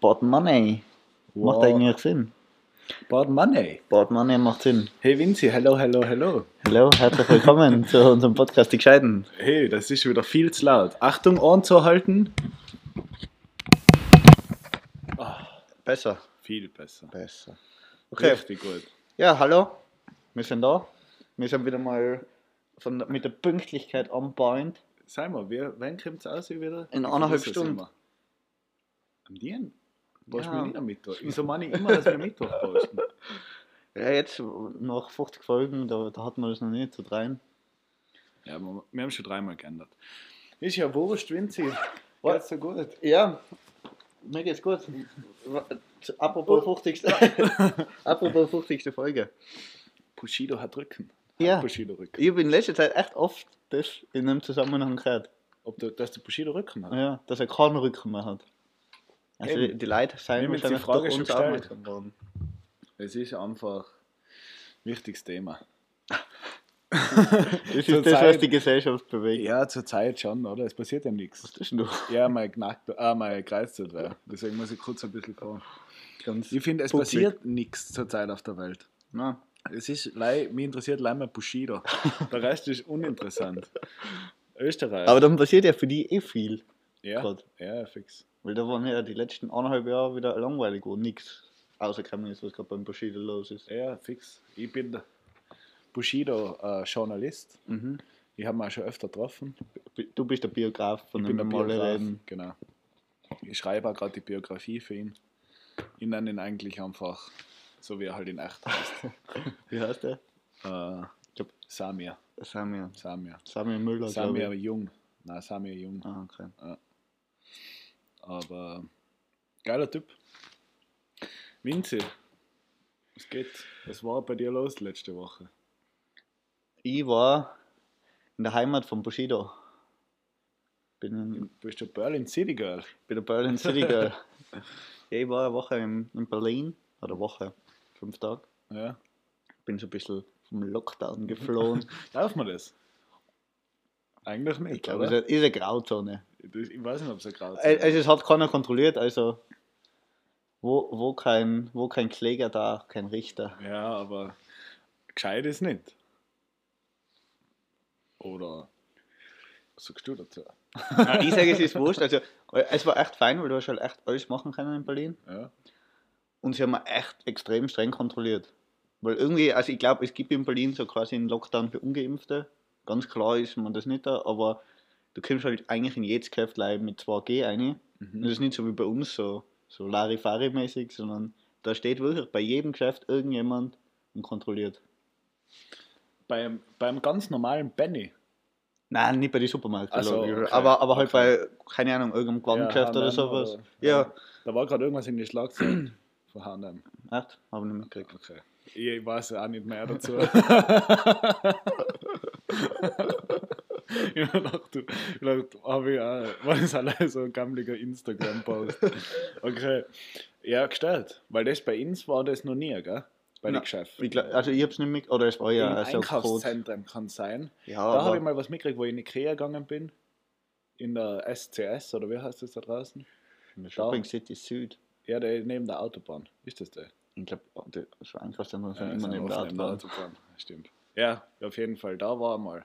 Bad Money. Macht Wow. eigentlich Sinn. Bad Money. Bad Money macht Sinn. Hey Vinci, hello, hello, hello. Hallo, herzlich willkommen zu unserem Podcast Die Gescheiten. Hey, das ist wieder viel zu laut. Achtung, Ohren zu halten. Besser. Viel besser. Besser. Okay. Richtig gut. Ja, hallo. Wir sind da. Wir sind wieder mal von, mit der Pünktlichkeit on point. Sag mal, wann kommt es aus wieder? In eineinhalb Stunden. Am Dien? Was Ja. ja. nicht am Mittwoch? Wieso meine ich immer, dass wir Mittwoch posten? Ja, jetzt nach 50 Folgen, da, da hat man das noch nicht zu dreien. Ja, wir, wir haben schon dreimal geändert. Ist ja wurscht, Vinci. Was? Geht's so gut? Ja, mir geht's gut. Apropos 50. Apropos 50. Folge. Bushido hat Rücken. Ja. Hat Bushido Rücken. Ich habe in letzter Zeit echt oft das in einem Zusammenhang gehört. Ob der, dass der Bushido Rücken hat? Ja, dass er keinen Rücken mehr hat. Also die, Eben. die Leute sind die wahrscheinlich Frage schon gestellt. worden. Es ist einfach ein wichtiges Thema. Das ist das, was Zeit- die Gesellschaft bewegt. Ja, zur Zeit schon, oder? Es passiert ja Was nichts. ist denn du? Ja, mein knackt, ah, mein Kreuzert wäre. Deswegen muss ich kurz ein bisschen fahren. Ganz Ich finde, es Publik. passiert nichts zur Zeit auf der Welt. Na, Es ist, mich interessiert leider Bushido. Der Rest ist uninteressant. Österreich. aber dann passiert ja für die eh viel. ja, grad. ja, fix. Weil da waren ja die letzten eineinhalb Jahre wieder langweilig, wo nichts rausgekommen ist, was gerade beim Bushido los ist. Ja, fix. Ich bin der Bushido-Journalist. Mhm. ich habe auch schon öfter getroffen. Du bist der Biograf von Ich dem reden. genau. Ich schreibe auch gerade die Biografie für ihn. Ich nenne ihn eigentlich einfach so, wie er halt in echt heißt. Wie heißt der? äh, Samir. Samir. Samir. Samir Müller, Samir. Jung. Nein, Samir Jung. Ah, okay. Aber geiler Typ. Vinci, was geht? Was war bei dir los letzte Woche? Ich war in der Heimat von Bushido. Bin in, Du bist der Berlin City Girl. bin der Berlin City Girl. ja, ich war eine Woche in, in Berlin. Oder eine Woche, fünf Tage. Ja. Bin so ein bisschen vom Lockdown geflohen. Darf man das? Eigentlich nicht, ich glaube, es ist eine Grauzone. Ich weiß nicht, ob es ein Graus Also es hat keiner kontrolliert, also wo, wo, kein, wo kein Kläger da, kein Richter. Ja, aber gescheit ist nicht. Oder was sagst du dazu? Ja, ich sage, es ist wurscht. Also, es war echt fein, weil du hast halt echt alles machen können in Berlin. Ja, Und sie haben echt extrem streng kontrolliert. Weil irgendwie, also ich glaube, es gibt in Berlin so quasi einen Lockdown für Ungeimpfte. Ganz klar ist man das nicht da, aber du kommst halt eigentlich in jedes Geschäft mit 2G rein. Mhm. das ist nicht so wie bei uns so, so Larifari-mäßig, sondern da steht wirklich bei jedem Geschäft irgendjemand und kontrolliert. beim, beim ganz normalen Benny. Nein, nicht bei den Supermärkten, Ach so, logisch. okay, aber, aber halt okay. bei, keine Ahnung, irgendeinem Warengeschäft oder H&M sowas. oder- Ja, Da war gerade irgendwas in die Schlagzeilen von H&M. echt? Habe ich nicht mitgekriegt. Okay. Ich weiß auch nicht mehr dazu. ich hab gedacht, du, vielleicht habe ich auch, war das allein so ein gammeliger Instagram-Post. Okay. Ja, gestellt. Weil das bei uns war das noch nie, gell? Bei den Geschäften. Ich glaub, also ich hab's nicht mit, oder es war ja Im Code. Einkaufszentren kann sein. Ja, Da habe ich mal was mitgekriegt, wo ich in Ikea gegangen bin. In der SCS, oder wie heißt das da draußen? in der Shopping City Süd. Ja, der neben der Autobahn. Ist das der? Ich glaube, das Einkaufszentrum sind Ja, immer neben der Autobahn. Autobahn. Stimmt. Ja, auf jeden Fall, da war er mal.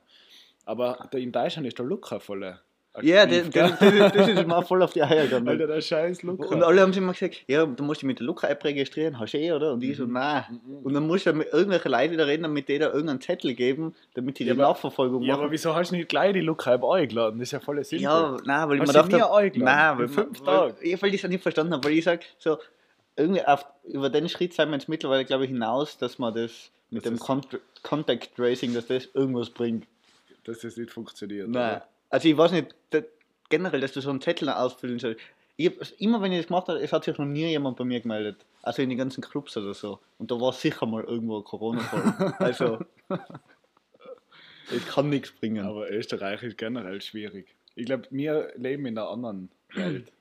Aber in Deutschland ist der Luca voll. aktiv, Ja, das, ist mir voll auf die Eier gegangen. Alter, der scheiß Luca. Und alle haben sich immer gesagt, ja, du musst dich mit der Luca-App registrieren, hast du eh, oder? Und ich so, nein. Mhm. Und dann musst du mit irgendwelchen Leuten wieder reden, damit die da irgendeinen Zettel geben, damit die Ja, die aber- Nachverfolgung ja, aber machen. wieso hast du nicht gleich die Luca-App eingeladen? Das ist ja voll simpel. Ja, nein, weil ich Hast mir dachte, nie eingeladen? nein, weil, fünf weil, Tagen? ich, weil ich es nicht verstanden habe, weil ich sage, so, irgendwie auf, über den Schritt sind wir jetzt mittlerweile, glaube ich, hinaus, dass man das mit Das dem Con Contact Tracing, dass das irgendwas bringt. Dass das nicht funktioniert. Nein. oder? Also ich weiß nicht, da, generell, dass du so einen Zettel ausfüllen sollst. Ich hab, immer wenn ich das gemacht habe, es hat sich noch nie jemand bei mir gemeldet. Also in den ganzen Clubs oder so. Und da war sicher mal irgendwo ein Corona-Fall. also, es kann nichts bringen. Aber Österreich ist generell schwierig. Ich glaube, wir leben in einer anderen Welt.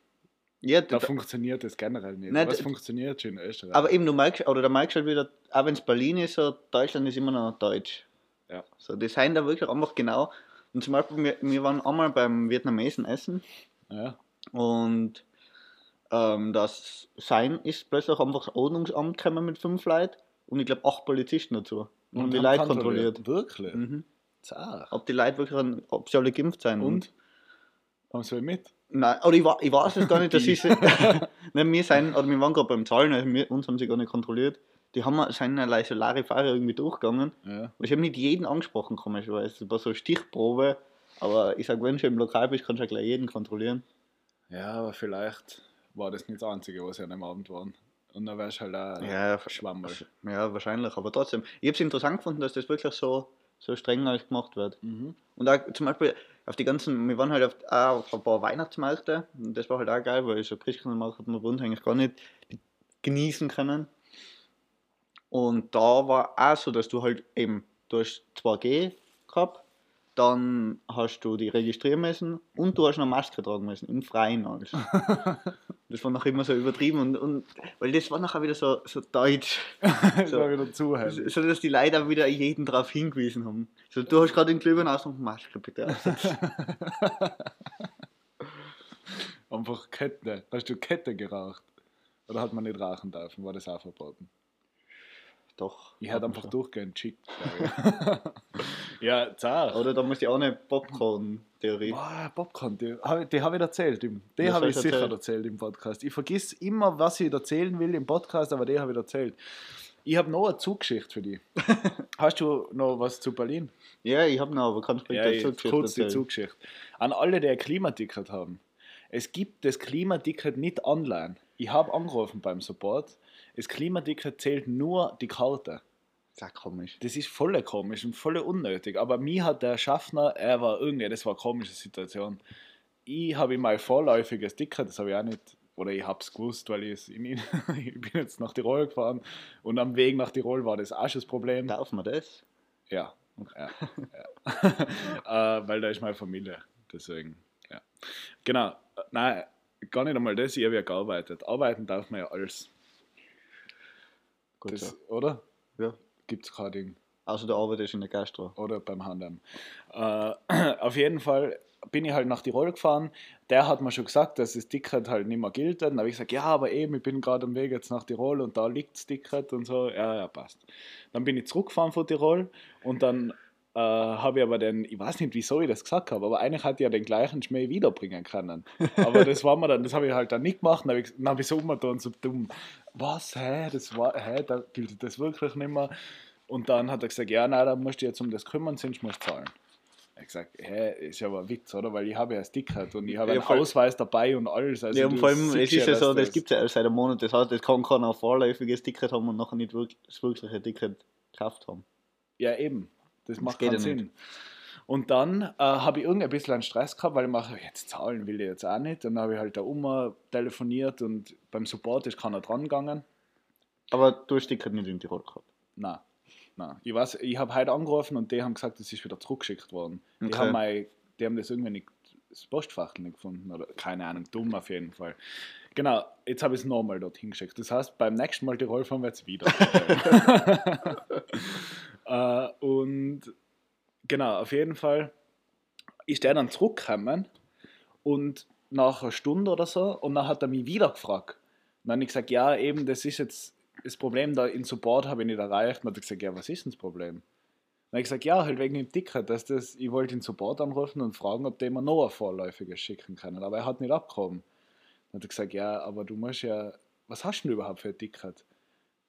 Ja, Da da, funktioniert das generell nicht. Nein, Was d- funktioniert schon in Österreich? aber eben, du merkst, oder da merkst halt wieder, auch wenn es Berlin ist, so, Deutschland ist immer noch Deutsch. Ja. So, die sind da wirklich einfach genau. Und zum Beispiel, wir, wir waren einmal beim Vietnamesen essen ja. und ähm, dass sein ist plötzlich einfach das Ordnungsamt gekommen mit fünf Leuten und ich glaube acht Polizisten dazu. Und, die haben Leute kontrolliert. Wirklich? Mhm. Zach. Ob die Leute wirklich, ob sie alle geimpft sind. Und? Haben sie mit? Nein, oder ich, ich weiß es gar nicht, dass sie. Nein, wir sind, oder wir waren gerade beim Zahlen, also wir, uns haben sie gar nicht kontrolliert. Die haben sind like so Larifari irgendwie durchgegangen. Ja. Ich habe nicht jeden angesprochen, komischerweise. Es war so eine Stichprobe. Aber ich sag, wenn du im Lokal bist, kannst du ja gleich jeden kontrollieren. ja, aber vielleicht war das nicht das Einzige, was sie an dem Abend waren. Und dann wärst du halt auch Ja, Schwammerl. Ja, wahrscheinlich. Aber trotzdem, ich habe es interessant gefunden, dass das wirklich so, so streng gemacht wird. Mhm. Und auch zum Beispiel auf die ganzen, wir waren halt auf, auch auf ein paar Weihnachtsmärkte und das war halt auch geil, weil so Christkindlmarkt hat man bei uns eigentlich gar nicht genießen können. Und da war auch so, dass du halt eben, du hast 2G gehabt, dann hast du die registrieren müssen und du hast eine Maske tragen müssen, im Freien alles. das war noch immer so übertrieben und, und weil das war nachher wieder so, so deutsch. So. war wieder zu hell. So, dass die Leute auch wieder jeden darauf hingewiesen haben. So, du hast gerade den Glühwein aus und Maske bitte aufsetzen. Einfach Kette. Hast du Kette geraucht? Oder hat man nicht rauchen dürfen? War das auch verboten? Doch. Ich hätte einfach durchgehend geschickt. Ich. ja, zart. Oder da muss ich auch eine Popcorn-Theorie. Boah, Popcorn, die habe ich, die hab ich erzählt. Die habe ich sicher erzählt? erzählt im Podcast. Ich vergiss immer, was ich erzählen will im Podcast, aber die habe ich erzählt. Ich habe noch eine Zuggeschichte für dich. Hast du noch was zu Berlin? Ja, ich habe noch, aber kannst du Ja, jetzt dazu kurz die erzählen? Zuggeschichte. An alle, die ein Klimaticket haben. Es gibt das Klimaticket nicht online. Ich habe angerufen beim Support. Das Klimaticket zählt nur die Karte. Sehr komisch. Das ist voll komisch und voll unnötig. Aber mir hat der Schaffner, er war irgendwie, das war eine komische Situation. Ich habe mal vorläufiges Ticket, das habe ich auch nicht, oder ich habe es gewusst, weil ich, es in, ich bin jetzt nach Tirol gefahren und am Weg nach Tirol war das auch schon das Problem. Darf man das? Ja, ja, ja. äh, weil da ist meine Familie, deswegen, ja. Genau, nein, gar nicht einmal das, ich habe ja gearbeitet. Arbeiten darf man ja alles, Gut das, so. oder? Ja. Gibt es kein Ding. Also du arbeitest in der Gastro. oder beim Handam. Äh, auf jeden Fall bin ich halt nach Tirol gefahren. Der hat mir schon gesagt, dass das Ticket halt nicht mehr gilt. Dann habe ich gesagt, ja, aber eben, ich bin gerade am Weg jetzt nach Tirol und da liegt das Ticket und so. Ja, ja, passt. Dann bin ich zurückgefahren von Tirol und dann äh, habe ich aber den, ich weiß nicht, wieso ich das gesagt habe, aber eigentlich hatte ich ja den gleichen Schmäh wiederbringen können. Aber das war mir dann, das habe ich halt dann nicht gemacht. Dann habe ich, dann habe ich so umgetan, so dumm. Was, hä, das war, hä, da gilt das wirklich nicht mehr. Und dann hat er gesagt, ja, nein, da musst du jetzt um das kümmern, sonst musst du zahlen. Ich habe gesagt, hä, ist ja aber ein Witz, oder? Weil ich habe ja ein Ticket und ich habe Ja, einen. Ausweis dabei und alles. Also ja, und vor allem, es ist ja so, dass das gibt es ja seit einem Monat. Das heißt, es kann keiner ein vorläufiges Ticket haben und nachher nicht wirklich, das wirkliche Ticket gekauft haben. Ja, eben. Das macht keinen Sinn. nicht. Und dann äh, habe ich irgendwie ein bisschen einen Stress gehabt, weil ich mache, jetzt zahlen will ich jetzt auch nicht. Dann habe ich halt da um telefoniert und beim Support ist keiner dran gegangen. Aber du hast das Ticket nicht in Tirol gehabt. Nein. Nein. Ich, weiß, ich habe heute angerufen und die haben gesagt, das ist wieder zurückgeschickt worden. Die, Okay. haben, mein, die haben das irgendwie nicht, das Postfach nicht gefunden. Oder keine Ahnung, dumm auf jeden Fall. Genau, jetzt habe ich es nochmal dorthin geschickt. Das heißt, beim nächsten Mal Tirol fahren wir jetzt wieder. äh, und genau, auf jeden Fall ist der dann zurückgekommen und nach einer Stunde oder so und dann hat er mich wieder gefragt. Und dann habe ich gesagt, ja, eben, das ist jetzt das Problem, da in Support habe ich nicht erreicht. Und dann hat er gesagt, ja, was ist denn das Problem? Dann habe ich gesagt, ja, halt wegen dem Ticket, dass das, ich wollte den Support anrufen und fragen, ob die mir noch ein vorläufiges schicken können. Aber er hat nicht abgehoben. Dann hat er gesagt, ja, aber du musst ja, was hast du denn überhaupt für ein Ticket?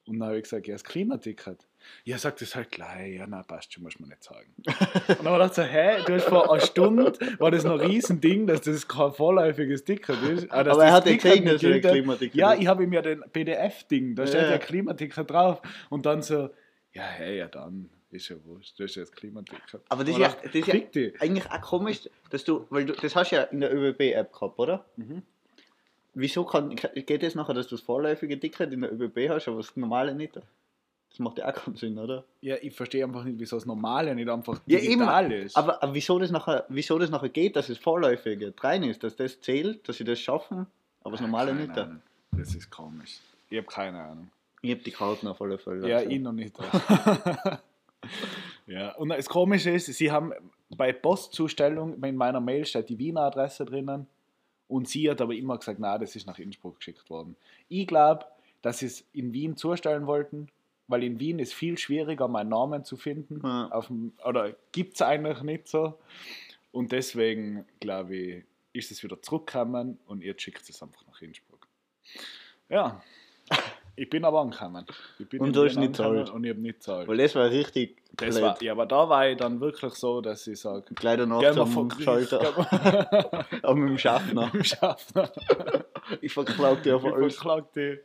Und dann habe ich gesagt, ja, das Klimaticket. Ja, sagt es halt gleich. Ja, na, passt schon, muss man nicht sagen. Und dann habe ich so, hä, du hast vor einer Stunde, war das noch ein Riesending, dass das kein vorläufiges Ticket ist. Ah, dass Aber er das hat ja nicht dass er. Klimaticket Ja, ich habe ihm ja den PDF-Ding, da steht Ja. Klimaticket drauf. Und dann so, ja, hey, ja dann, ist ja wurscht, das ist ja das Klimaticket. Aber das ist ja, dachte, das ist ja eigentlich auch komisch, dass du, weil du, das hast ja in der ÖBB-App gehabt, oder? Mhm. Wieso kann, geht es nachher, dass du das vorläufige Ticket in der ÖBB hast, aber das normale nicht? Das macht ja auch keinen Sinn, oder? Ja, ich verstehe einfach nicht, wieso das Normale nicht einfach Ja, digital ist. Aber, aber wieso, das nachher, wieso das nachher geht, dass das vorläufige rein ist, dass das zählt, dass sie das schaffen, aber das normale Keine nicht? Ahnung. Das ist komisch. Ich habe keine Ahnung. Ich hab die Karten auf alle Fälle. Ja, also. ich noch nicht. ja, und das Komische ist, sie haben bei Postzustellung, in meiner Mail steht die Wiener Adresse drinnen Und sie hat aber immer gesagt, na, das ist nach Innsbruck geschickt worden. Ich glaube, dass sie es in Wien zustellen wollten, weil in Wien ist viel schwieriger, meinen Namen zu finden. Ja. Auf dem, oder gibt es eigentlich nicht so. Und deswegen, glaube ich, ist es wieder zurückgekommen und jetzt schickt es einfach nach Innsbruck. Ja, ich bin aber angekommen. Bin Und du hast nicht gezahlt? Und ich habe nicht gezahlt. Weil das war richtig Das blöd. war, ja, aber da war ich dann wirklich so, dass ich sage, Gleich danach zum Schalter. Aber mit dem Schaffner. wir im Schaffner. Ich verklag dir auf Ich alles. verklag dich,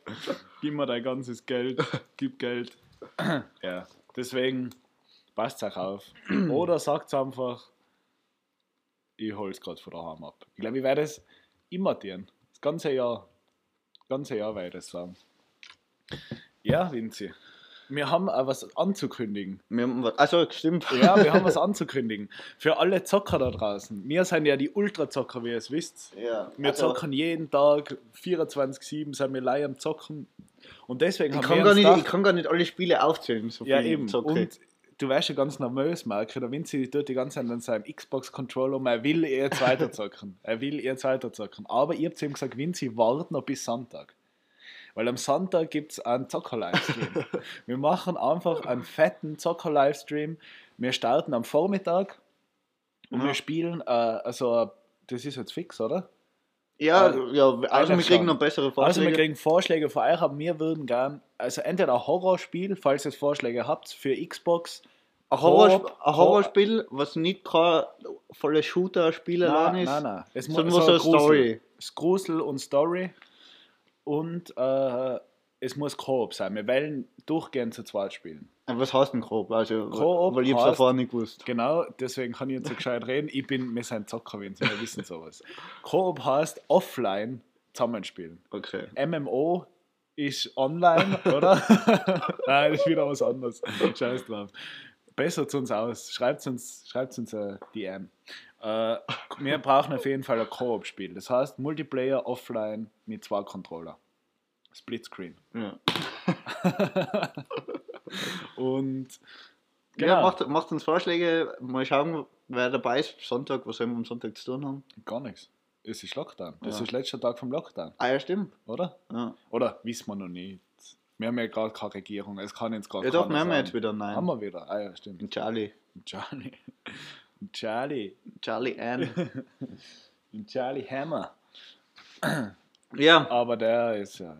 gib mir dein ganzes Geld, gib Geld. ja, deswegen passt euch auf. Oder sagt einfach, ich hole es gerade von daheim ab. Ich glaube, ich werde es immer tun. Das ganze Jahr. Das ganze Jahr werde ich das sagen. Ja, Vinzi. Wir haben auch was anzukündigen. Wir haben was- Also, stimmt. Ja, wir haben was anzukündigen. Für alle Zocker da draußen. Wir sind ja die Ultrazocker, wie ihr es wisst. Ja, Wir also, zocken jeden Tag, 24-7 sind wir live am Zocken. Und deswegen ich, haben kann wir gar nicht, ich gedacht, kann gar nicht alle Spiele aufzählen. So ja eben, zocke ich. und du weißt ja ganz nervös, Marke, der Vinci tut die ganze Zeit an seinem Xbox-Controller um, er will jetzt weiterzocken. er will jetzt weiterzocken. Aber ihr habt ihm gesagt, Vinci, wart noch bis Sonntag. Weil am Sonntag gibt es einen Zocker-Livestream. wir machen einfach einen fetten Zocker-Livestream. Wir starten am Vormittag und Ja. wir spielen, äh, also das ist jetzt fix, oder? Ja, Äh, ja, also wir kriegen noch bessere Also wir Vorschläge. kriegen Vorschläge von euch, aber wir würden gern, also entweder ein Horrorspiel, falls ihr Vorschläge habt, für Xbox. ein, Horror, ein Horrorspiel, was nicht kein volles Shooter-Spiel allein Nein, ist, nein, nein. Es muss so eine. Story. Es Grusel und Story. Und äh, es muss Koop sein. Wir wollen durchgehend zu zweit spielen. Was heißt denn grob? Also, Koop weil ich heißt- davor nicht gewusst. Genau, deswegen kann ich jetzt so gescheit reden. Ich bin, wir sind Zocker, wenn Sie wir wissen sowas. Koop heißt offline zusammenspielen. Okay. MMO ist online, oder? Nein, das ist wieder was anderes. Scheiß drauf. Bessert uns aus. Schreibt uns, schreibt uns ein DM. Äh, wir brauchen auf jeden Fall ein Koop-Spiel. Das heißt Multiplayer offline mit zwei Controller. Splitscreen. Ja. Und Ja, genau, macht, macht uns Vorschläge. Mal schauen, wer dabei ist. Sonntag, was sollen wir am Sonntag zu tun haben? gar nichts. Es ist Lockdown. Das Ja. ist letzter Tag vom Lockdown, Ah, ja, stimmt. oder? Ja, Oder wissen wir noch nicht. Wir haben ja gerade keine Regierung. Es kann jetzt gerade ja doch, wir haben jetzt wieder nein. Haben wir wieder. Ah ja, stimmt. Charlie. Charlie. Charlie. Charlie Ann. Charlie Hammer. ja, Aber der ist ja.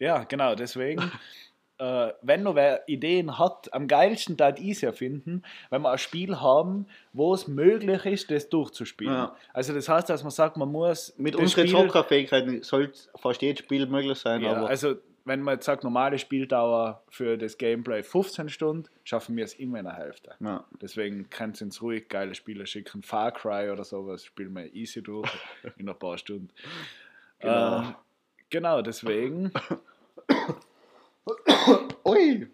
Ja, genau, deswegen. äh, wenn noch wer Ideen hat, am geilsten da ich es ja finden, wenn wir ein Spiel haben, wo es möglich ist, das durchzuspielen. Ja. Also das heißt, dass man sagt, man muss mit unseren Zockerfähigkeiten sollte fast jedes Spiel möglich sein, ja, aber also wenn man jetzt sagt, normale Spieldauer für das Gameplay 15 Stunden, schaffen wir es immer in der Hälfte. ja. Deswegen könnt ihr uns ruhig geile Spiele schicken. Far Cry oder sowas spielen wir easy durch in ein paar Stunden. Genau. Äh, genau, deswegen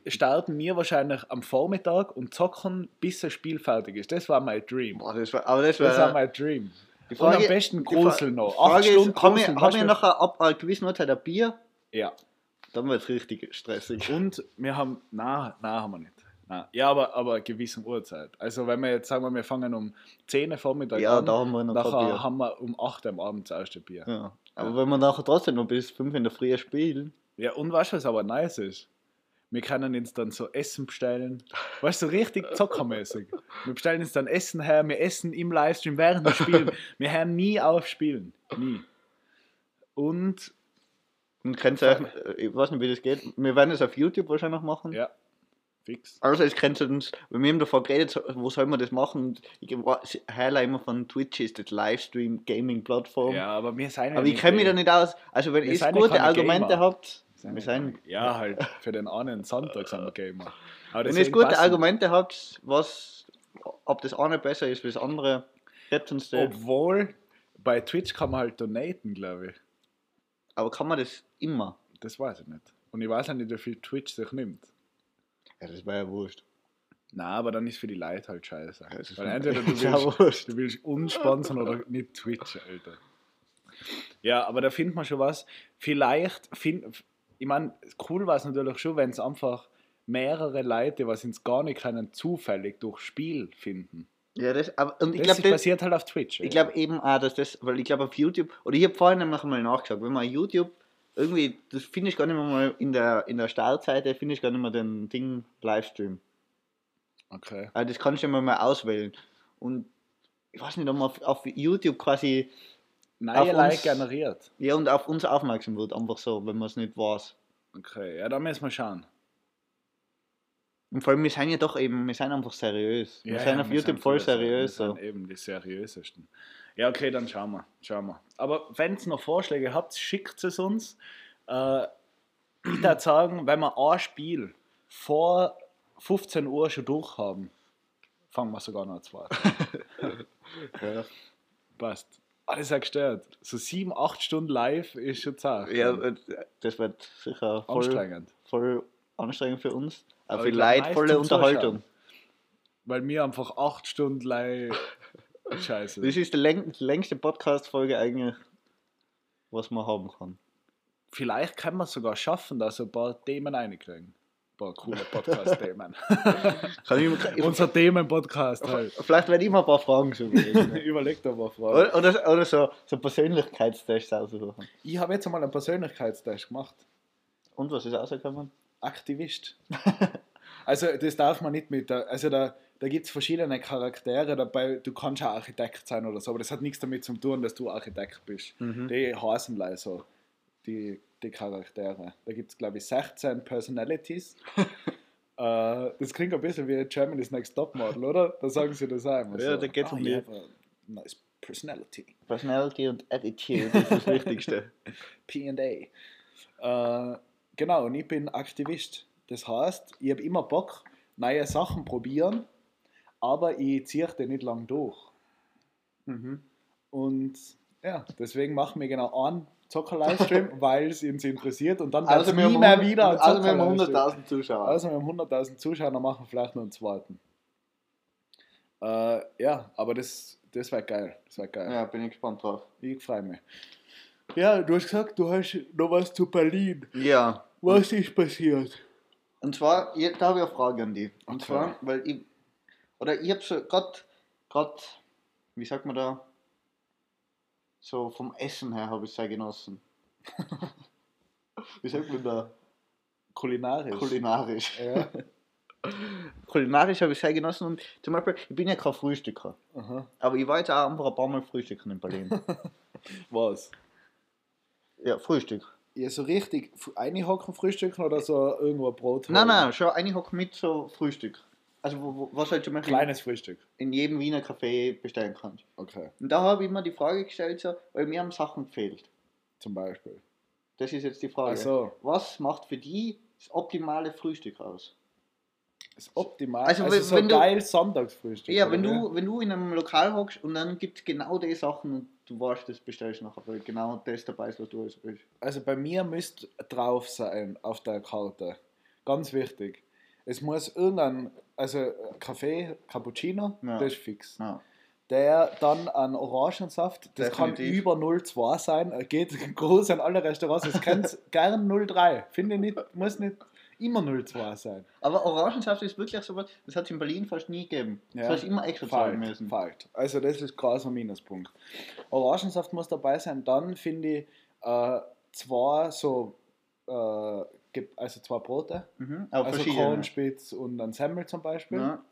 starten wir wahrscheinlich am Vormittag und zocken, bis das Spiel fertig ist. Das war mein Dream. Boah, das war, aber das Das war war. mein Dream. Die und am besten die Fra- Grusel noch. Frage Acht ist, Stunden haben wir, Gruseln, haben wir nachher ab einer gewissen Uhrzeit ein Bier? Ja. Dann wird es richtig stressig. Und wir haben, na, na haben wir nicht. Na, ja, aber, aber eine gewisse Uhrzeit. Also wenn wir jetzt sagen, wir, wir fangen um 10 Uhr Vormittag Ja, an, da haben wir noch nachher Bier. haben wir um 8 Uhr am Abend das erste Bier. Ja. Aber wenn wir nachher trotzdem noch bis 5 in der Früh spielen, Ja, und weißt du, was aber nice ist? Wir können uns dann so Essen bestellen. Weißt du, so richtig zockermäßig. Wir bestellen uns dann Essen her, wir essen im Livestream während wir spielen. Wir hören nie auf Spielen. Nie. Und könnt ihr, euch- ich weiß nicht, wie das geht. Wir werden es auf YouTube wahrscheinlich machen. ja, fix. Also, es uns, weil wir haben davor geredet, wo soll man das machen? Ich höre immer von Twitch ist das Livestream-Gaming-Plattform. Ja, aber wir sind ja Aber ich kenne mich da nicht aus. Also, wenn Wir ihr gute Argumente Gamer. habt, sind wir ja sind, Ja, halt, für den einen Sonntag sind wir Gamer. Aber wenn ihr gute passen- Argumente habt, was, ob das eine besser ist wie das andere, uns das. Obwohl, bei Twitch kann man halt donaten, glaube ich. Aber kann man das immer? Das weiß ich nicht. Und ich weiß auch nicht, wie viel Twitch sich nimmt. Ja, das wäre ja wurscht. Na, aber dann ist für die Leute halt scheiße. Ja, das ist Weil entweder du willst, wurscht. du willst uns sponsern oder nicht Twitch, Alter. Ja, aber da findet man schon was. Vielleicht, find, ich meine, cool war es natürlich schon, wenn es einfach mehrere Leute, was uns gar nicht können, zufällig durch Spiel finden. Ja, das, aber, und ich das passiert halt auf Twitch. ich glaube eben auch, dass das, weil ich glaube auf YouTube, oder ich habe vorhin nämlich mal nachgeschaut, wenn man YouTube irgendwie, das finde ich gar nicht mehr mal in der, in der Startseite, finde ich gar nicht mehr den Ding Livestream. Okay. Also das kannst du immer mal auswählen. Und ich weiß nicht, ob man auf, auf YouTube quasi, Neue Like generiert. ja, und auf uns aufmerksam wird, einfach so, wenn man es nicht weiß. Okay, ja, da müssen wir schauen. Und vor allem, wir sind ja doch eben, wir sind einfach seriös. Wir sind auf wir YouTube sind voll seriös. Wir So. sind eben die seriösesten. Ja, okay, dann schauen wir. Schauen wir. Aber wenn ihr noch Vorschläge habt, schickt es uns. Äh, ich würde sagen, wenn wir ein Spiel vor 15 Uhr schon durch haben, fangen wir sogar noch zwei. Ja. Passt. Alles ja gestört. So sieben, acht Stunden live ist schon zart. ja, und das wird sicher voll anstrengend. voll anstrengend für uns. Aber Aber für ich glaub, Leute volle meist zum Unterhaltung. Weil mir einfach acht Stunden live scheiße. Das ist die läng die längste Podcast-Folge eigentlich, was man haben kann. Vielleicht kann man es sogar schaffen, dass wir ein paar Themen reinkriegen. Ein paar coole Podcast-Themen. Kann ich, Unser Themen-Podcast halt. vielleicht werde ich mal ein paar Fragen so überlegen. Überleg dir mal, Frau. oder oder, oder so, so Persönlichkeitstests aussuchen. Ich habe jetzt einmal einen Persönlichkeitstest gemacht. Und was ist rausgekommen? Aktivist. Also das darf man nicht mit also da, da gibt es verschiedene Charaktere dabei, du kannst auch Architekt sein oder so, aber das hat nichts damit zu tun, dass du Architekt bist. Mhm. Die heißen leider so, die, die Charaktere. Da gibt es glaube ich 16 Personalities. äh, das klingt ein bisschen wie Germany's Next Topmodel, oder? Da sagen sie das immer Ja, so. da geht's um die- you have a nice personality. Personality und Attitude ist das Wichtigste. P&A. Äh, genau, und ich bin Aktivist. Das heißt, ich habe immer Bock, neue Sachen probieren, aber ich ziehe die nicht lang durch. mhm. Und ja, deswegen machen wir genau einen Zocker-Livestream, weil es uns interessiert und dann Also, wir nie mehr 100 wieder also wir haben Zocker-Livestream. 100.000 Zuschauer. Also wir haben 100.000 Zuschauer, dann machen wir vielleicht noch einen zweiten. Äh, ja, aber das, das wäre geil. Das wäre geil. ja, bin ich gespannt drauf. Ich freue mich. Ja, du hast gesagt, du hast noch was zu Berlin. Ja. Was ist passiert? Und zwar, da habe ich eine Frage an dich. Und Okay. zwar, weil ich, oder ich habe so gerade, gerade, wie sagt man da, so vom Essen her habe ich es sehr genossen. wie sagt man da? Kulinarisch. Kulinarisch. ja. Kulinarisch habe ich sehr genossen und zum Beispiel, ich bin ja kein Frühstücker. Aha. Aber ich war jetzt auch einfach ein paar Mal frühstücken in Berlin. Was? Ja, Frühstück. Ja, so richtig einhocken frühstücken oder so irgendwo ein Brot? Nein, nein, schon eigentlich hock mit so Frühstück. Also, wo, wo, was halt zum Beispiel Kleines Frühstück. in jedem Wiener Café bestellen kannst. Okay, Und da habe ich mir die Frage gestellt, so, weil mir haben Sachen gefehlt. zum Beispiel. Das ist jetzt die Frage. Ach so. Was macht für die das optimale Frühstück aus? Das ist optimal. Also, Also, wenn- so wenn du- geil Sonntagsfrühstück. Ja, oder wenn du, wenn du in einem Lokal hockst und dann gibt es genau die Sachen und du weißt, das bestellst nachher, weil genau das dabei ist, was du alles willst. Also bei mir müsste drauf sein auf der Karte. Ganz wichtig. Es muss irgendein, also Kaffee, Cappuccino, Ja. das ist fix. Ja. Der dann an Orangensaft, das kann Definitiv. über 0,2 sein, geht groß an alle Restaurants, es kann gern 0,3. Finde ich nicht, muss nicht immer 0,2 sein. Aber Orangensaft ist wirklich so was, das hat es in Berlin fast nie gegeben. Ja. Das hast du immer extra zahlen müssen. falt. Also das ist quasi ein Minuspunkt. Orangensaft muss dabei sein, dann finde ich äh, zwei so, äh, also zwei Brote, Mhm. Also. Kornspitz und ein Semmel zum Beispiel, Ja.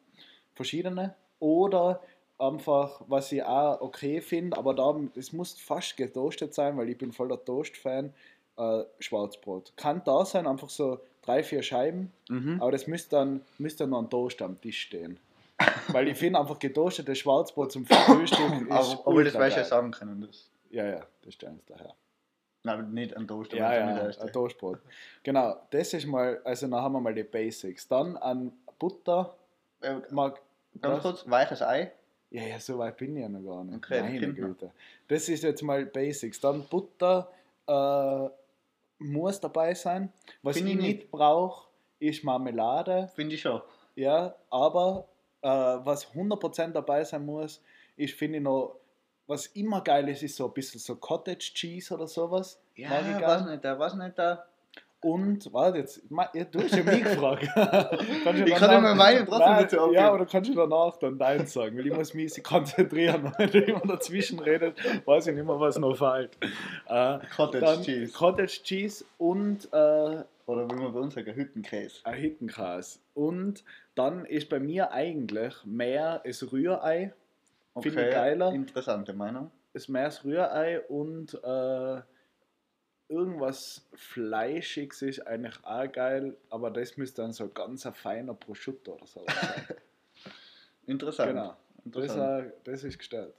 verschiedene. Oder einfach, was ich auch okay finde, aber da, es muss fast getoastet sein, weil ich bin voll der Toast-Fan, äh, Schwarzbrot. Kann da sein, einfach so drei, vier Scheiben, Mhm. aber das müsste dann, müsste dann noch ein Toast am Tisch stehen. Weil ich finde einfach getoastetes Schwarzbrot zum Frühstück ist aber das weißt du ja sagen können. Das. Ja, ja, das stellen sie daher. Nein, nicht an Toast, Ja, ja, ist ein Toastbrot. Genau, das ist mal, also dann haben wir mal die Basics. Dann an Butter, Äh, mag, Ganz kurz, weiches Ei. Ja, ja, so weit bin ich ja noch gar nicht. Okay, Meine. Güte. Das ist jetzt mal Basics. Dann Butter äh, muss dabei sein. Was Find ich ich nicht brauche, ist Marmelade. Finde ich schon. Ja, aber äh, was 100% dabei sein muss, ist, finde ich noch, was immer geil ist, ist so ein bisschen so Cottage Cheese oder sowas. Ja, ich weiß nicht, da, weiß nicht, da. Und, warte, jetzt, ja, du hast ja mich gefragt. Kannst du Ich danach- kann immer meine trotzdem Nein, dazu abgeben. Ja, aber dann kannst du danach dann deins sagen, weil ich muss mich konzentrieren. Wenn du immer dazwischen redest, weiß ich nicht mehr, was noch fehlt. Äh, Cottage dann Cheese. Cottage Cheese und äh, Oder wie man bei uns sagt, ein Hüttenkäse. ein Hüttenkäse. Und dann ist bei mir eigentlich mehr das Rührei. Finde ich geiler. Interessante Meinung. Das mehr das Rührei und äh, irgendwas Fleischiges ist eigentlich auch geil, aber das müsste dann so ganz ein feiner Prosciutto oder so sein. Interessant. genau. Das, Interessant. äh, das ist gestellt.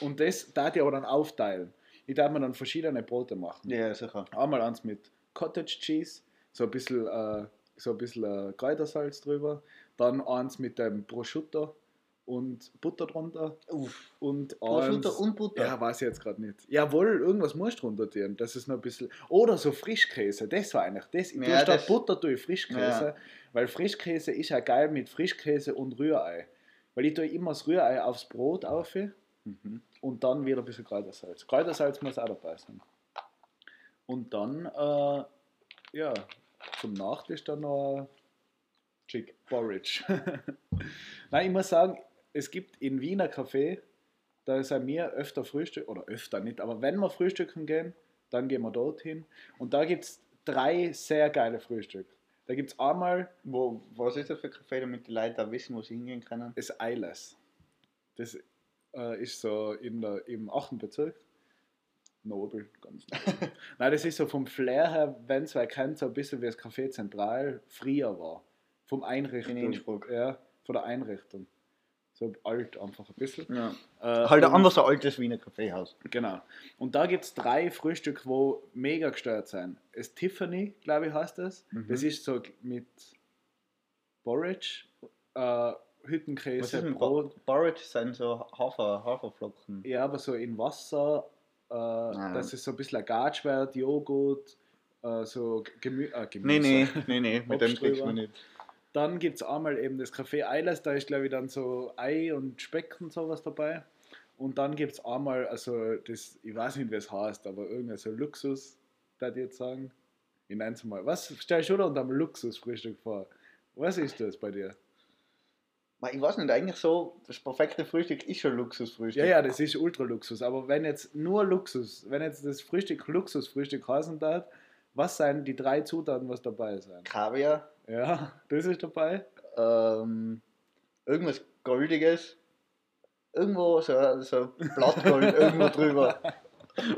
Und das darf ich aber dann aufteilen. Ich darf mir dann verschiedene Brote machen. Ja, sicher. Einmal eins mit Cottage Cheese, so ein bisschen, äh, so ein bisschen äh, Kräutersalz drüber. Dann eins mit dem Prosciutto und Butter drunter. Uff. Und Prosciutto und Butter. Ja, weiß ich jetzt gerade nicht. Jawohl, irgendwas musst du drunter tun. Das ist noch ein bisschen. Oder so Frischkäse, das war eigentlich das. Ich tue Ja, statt das- Butter tue ich Frischkäse, Ja. weil Frischkäse ist ja geil mit Frischkäse und Rührei. Weil ich tue immer das Rührei aufs Brot auf Mhm. und dann wieder ein bisschen Kräutersalz. Kräutersalz muss auch dabei sein. Und dann, äh, ja, zum Nachtisch dann noch Schick. Porridge. Nein, ich muss sagen, es gibt in Wiener Café, da sind wir öfter Frühstück, oder öfter nicht, aber wenn wir frühstücken gehen, dann gehen wir dorthin. Und da gibt es drei sehr geile Frühstück. Da gibt es einmal Wo, was ist das für ein Café, damit die Leute da wissen, wo sie hingehen können? das Eiles. Das äh, ist so in der, im 8. Bezirk. Nobel, ganz nobel. Nein, das ist so vom Flair her, wenn es wer kennt, so ein bisschen wie das Café Zentral früher war. Vom Einrichtung. In Innsbruck. Ja, von der Einrichtung. So alt einfach ein bisschen. Ja. Äh, Halt ein anderes altes Wiener Kaffeehaus. Genau. Und da gibt es drei Frühstück, wo mega gestört sind. Das Tiffany, glaube ich, heißt das. Mhm. Das ist so mit Porridge, äh, Was Hüttenkäse, Brot. Brot? Porridge sind so Hafer, Haferflocken. Ja, aber so in Wasser, äh, dass es so ein bisschen ergatsch wird, Joghurt, äh, so Gemü äh, Gemüse. Nee, nee, nee, nee, mit dem kriegst man nicht. Dann gibt es einmal eben das Café Eilers, da ist glaube ich dann so Ei und Speck und sowas dabei. Und dann gibt es einmal, also das, ich weiß nicht, wie es heißt, aber irgendein so Luxus, da ich jetzt sagen. Ich nenne es mal. Was stellst du da unter einem Luxusfrühstück vor? Was ist das bei dir? Ich weiß nicht, eigentlich so, das perfekte Frühstück ist schon Luxusfrühstück. Ja, ja, das ist Ultra-Luxus. Aber wenn jetzt nur Luxus, wenn jetzt das Frühstück Luxusfrühstück heißen darf, was sind die drei Zutaten, was dabei sind? Kaviar, Ja, das ist dabei. ähm, irgendwas Goldiges, irgendwo so, so Blattgold irgendwo drüber.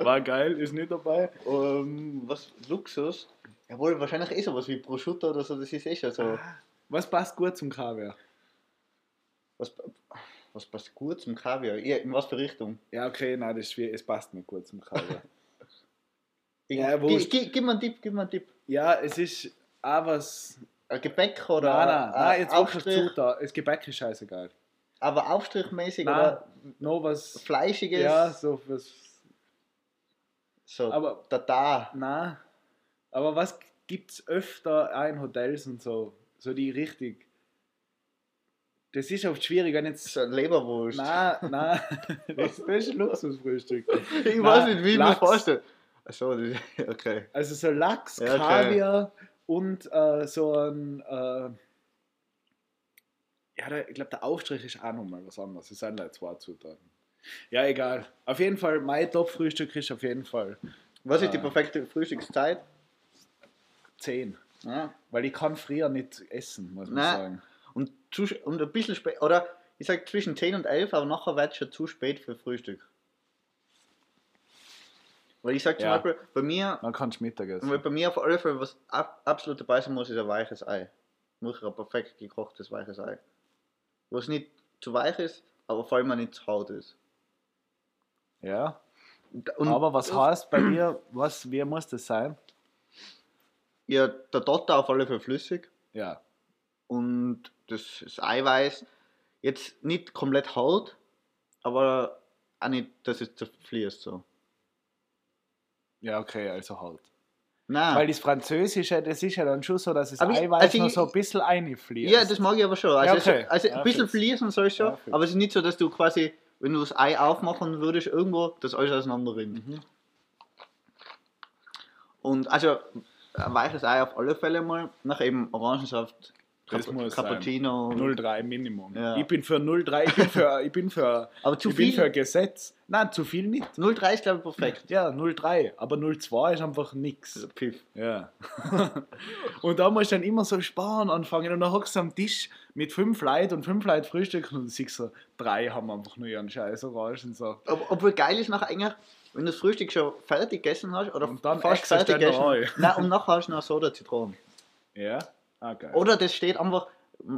War geil, ist nicht dabei. Ähm, was, Luxus? Jawohl, wahrscheinlich eh sowas wie Prosciutto oder so, das ist eh schon so. Was passt gut zum Kaviar? Was, was passt gut zum Kaviar? Ja, in was für Richtung? Ja, okay, nein, das ist schwierig. Es passt nicht gut zum Kaviar. Ja, gi- wurscht. gi- gib mir einen Tipp, gib mir einen Tipp. ja, es ist auch was. Ein Gebäck oder nein, nein, ein nein, jetzt wirklich Aufstrich, Zutat. Das Gebäck ist scheißegal. aber aufstrichmäßig Nein, oder noch was. fleischiges? Ja, so was. so Aber Tata. Nein. Aber was gibt es öfter auch in Hotels und so? So die richtig. Das ist oft schwierig, wenn jetzt. So Leberwurst. Nein, nein. Das, das ist ein Luxusfrühstück. ich Nein, weiß nicht, wie ich mir vorstelle. Achso, okay. Also so Lachs, Ja, okay. Kaviar und äh, so ein. Äh, ja, der, ich glaube, der Aufstrich ist auch nochmal was anderes. Es sind halt zwei Zutaten. Ja, egal. Auf jeden Fall, mein Top-Frühstück ist auf jeden Fall Was ist die Ah. perfekte Frühstückszeit? 10. Ja. Weil ich kann früher nicht essen, muss man Nein. sagen. Und, zu, und ein bisschen spät, oder ich sag zwischen 10 und 11, aber nachher wird es schon zu spät für Frühstück. Weil ich sag zum Ja. Beispiel, bei mir, Dann kannst du Mittagessen. weil bei mir auf alle Fälle, was ab, absolut dabei sein muss, ist ein weiches Ei. Muss ein perfekt gekochtes weiches Ei. Was nicht zu weich ist, aber vor allem auch nicht zu hart ist. Ja. Und, und Aber was heißt bei dir, was, wie muss das sein? Ja, der Dotter auf alle Fälle flüssig. Ja. und das, das Eiweiß jetzt nicht komplett hart, aber auch nicht, dass es zerfließt so. Ja, okay, also halt. Nein. Weil das Französische, das ist ja dann schon so, dass das Aber Eiweiß also noch ich- so ein bisschen einfließt. ja, das mag ich aber schon. Also, Ja, okay. es, also ein bisschen fließen soll es schon, Ja, aber es ist nicht so, dass du quasi, wenn du das Ei aufmachen würdest, irgendwo das alles auseinander rinnt. Mhm. Und also ein weiches Ei auf alle Fälle mal. Nach eben Orangensaft, Das Cap muss Cappuccino. 0,3 Minimum. Ja. Ich bin für 0,3, ich bin für, ich bin für, Aber zu ich bin viel? für Gesetz. Nein, zu viel nicht. 0,3 ist glaube ich perfekt. Ja, 0,3. Aber 0,2 ist einfach nix. Pfiff. Ja. und da musst du dann immer so sparen anfangen und dann hockst du am Tisch mit fünf Leuten und fünf Leute frühstücken und siehst so, drei haben einfach nur ihren scheiß Orangensaft. Ob, obwohl geil ist nachher eigentlich, wenn du das Frühstück schon fertig gegessen hast oder Und dann fast fertig gegessen. Nein, und nachher hast du noch Soda Zitronen. Ja? Ah, geil. Oder das steht einfach,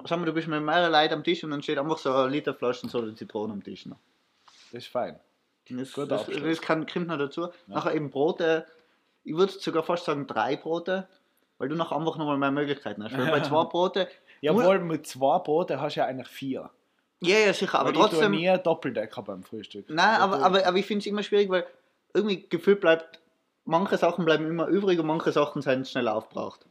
sagen wir, du bist mit mehreren Leuten am Tisch und dann steht einfach so eine Liter Flaschen Soda Zitronen am Tisch. Noch. Das ist fein. Das, Guter das, Abschluss. das kann, kommt noch dazu. Nachher eben Brote, ich würde sogar fast sagen drei Brote, weil du nachher einfach nochmal mehr Möglichkeiten hast. Weil bei zwei Brote, Jawohl, mit zwei Broten hast du ja eigentlich vier. ja, ja, sicher, aber Weil ich trotzdem. nie Doppeldecker beim Frühstück. Nein, aber, Ich aber, aber ich finde es immer schwierig, weil irgendwie gefühlt bleibt, manche Sachen bleiben immer übrig und manche Sachen sind schnell aufgebraucht.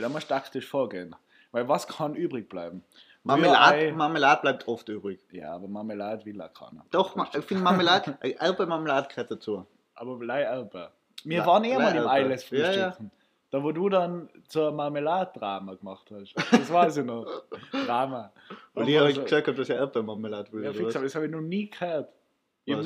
Ja, da musst du taktisch vorgehen. Weil was kann übrig bleiben? Marmelade, Marmelade bleibt oft übrig. Ja, aber Marmelade will auch keiner. Doch, ma- ich finde Marmelade, Erdbeermarmelade gehört dazu. Aber Blei Erbe. Wir Le- waren eh mal im. Eiles Ja, ja. frühstücken. Da wo du dann zur Marmelade-Drama gemacht hast. Das weiß ich noch. Drama. Und ich habe also- gesagt, dass ich Erdbeermarmelade will. Ja, fix, aber das habe ich noch nie gehört. Ich noch-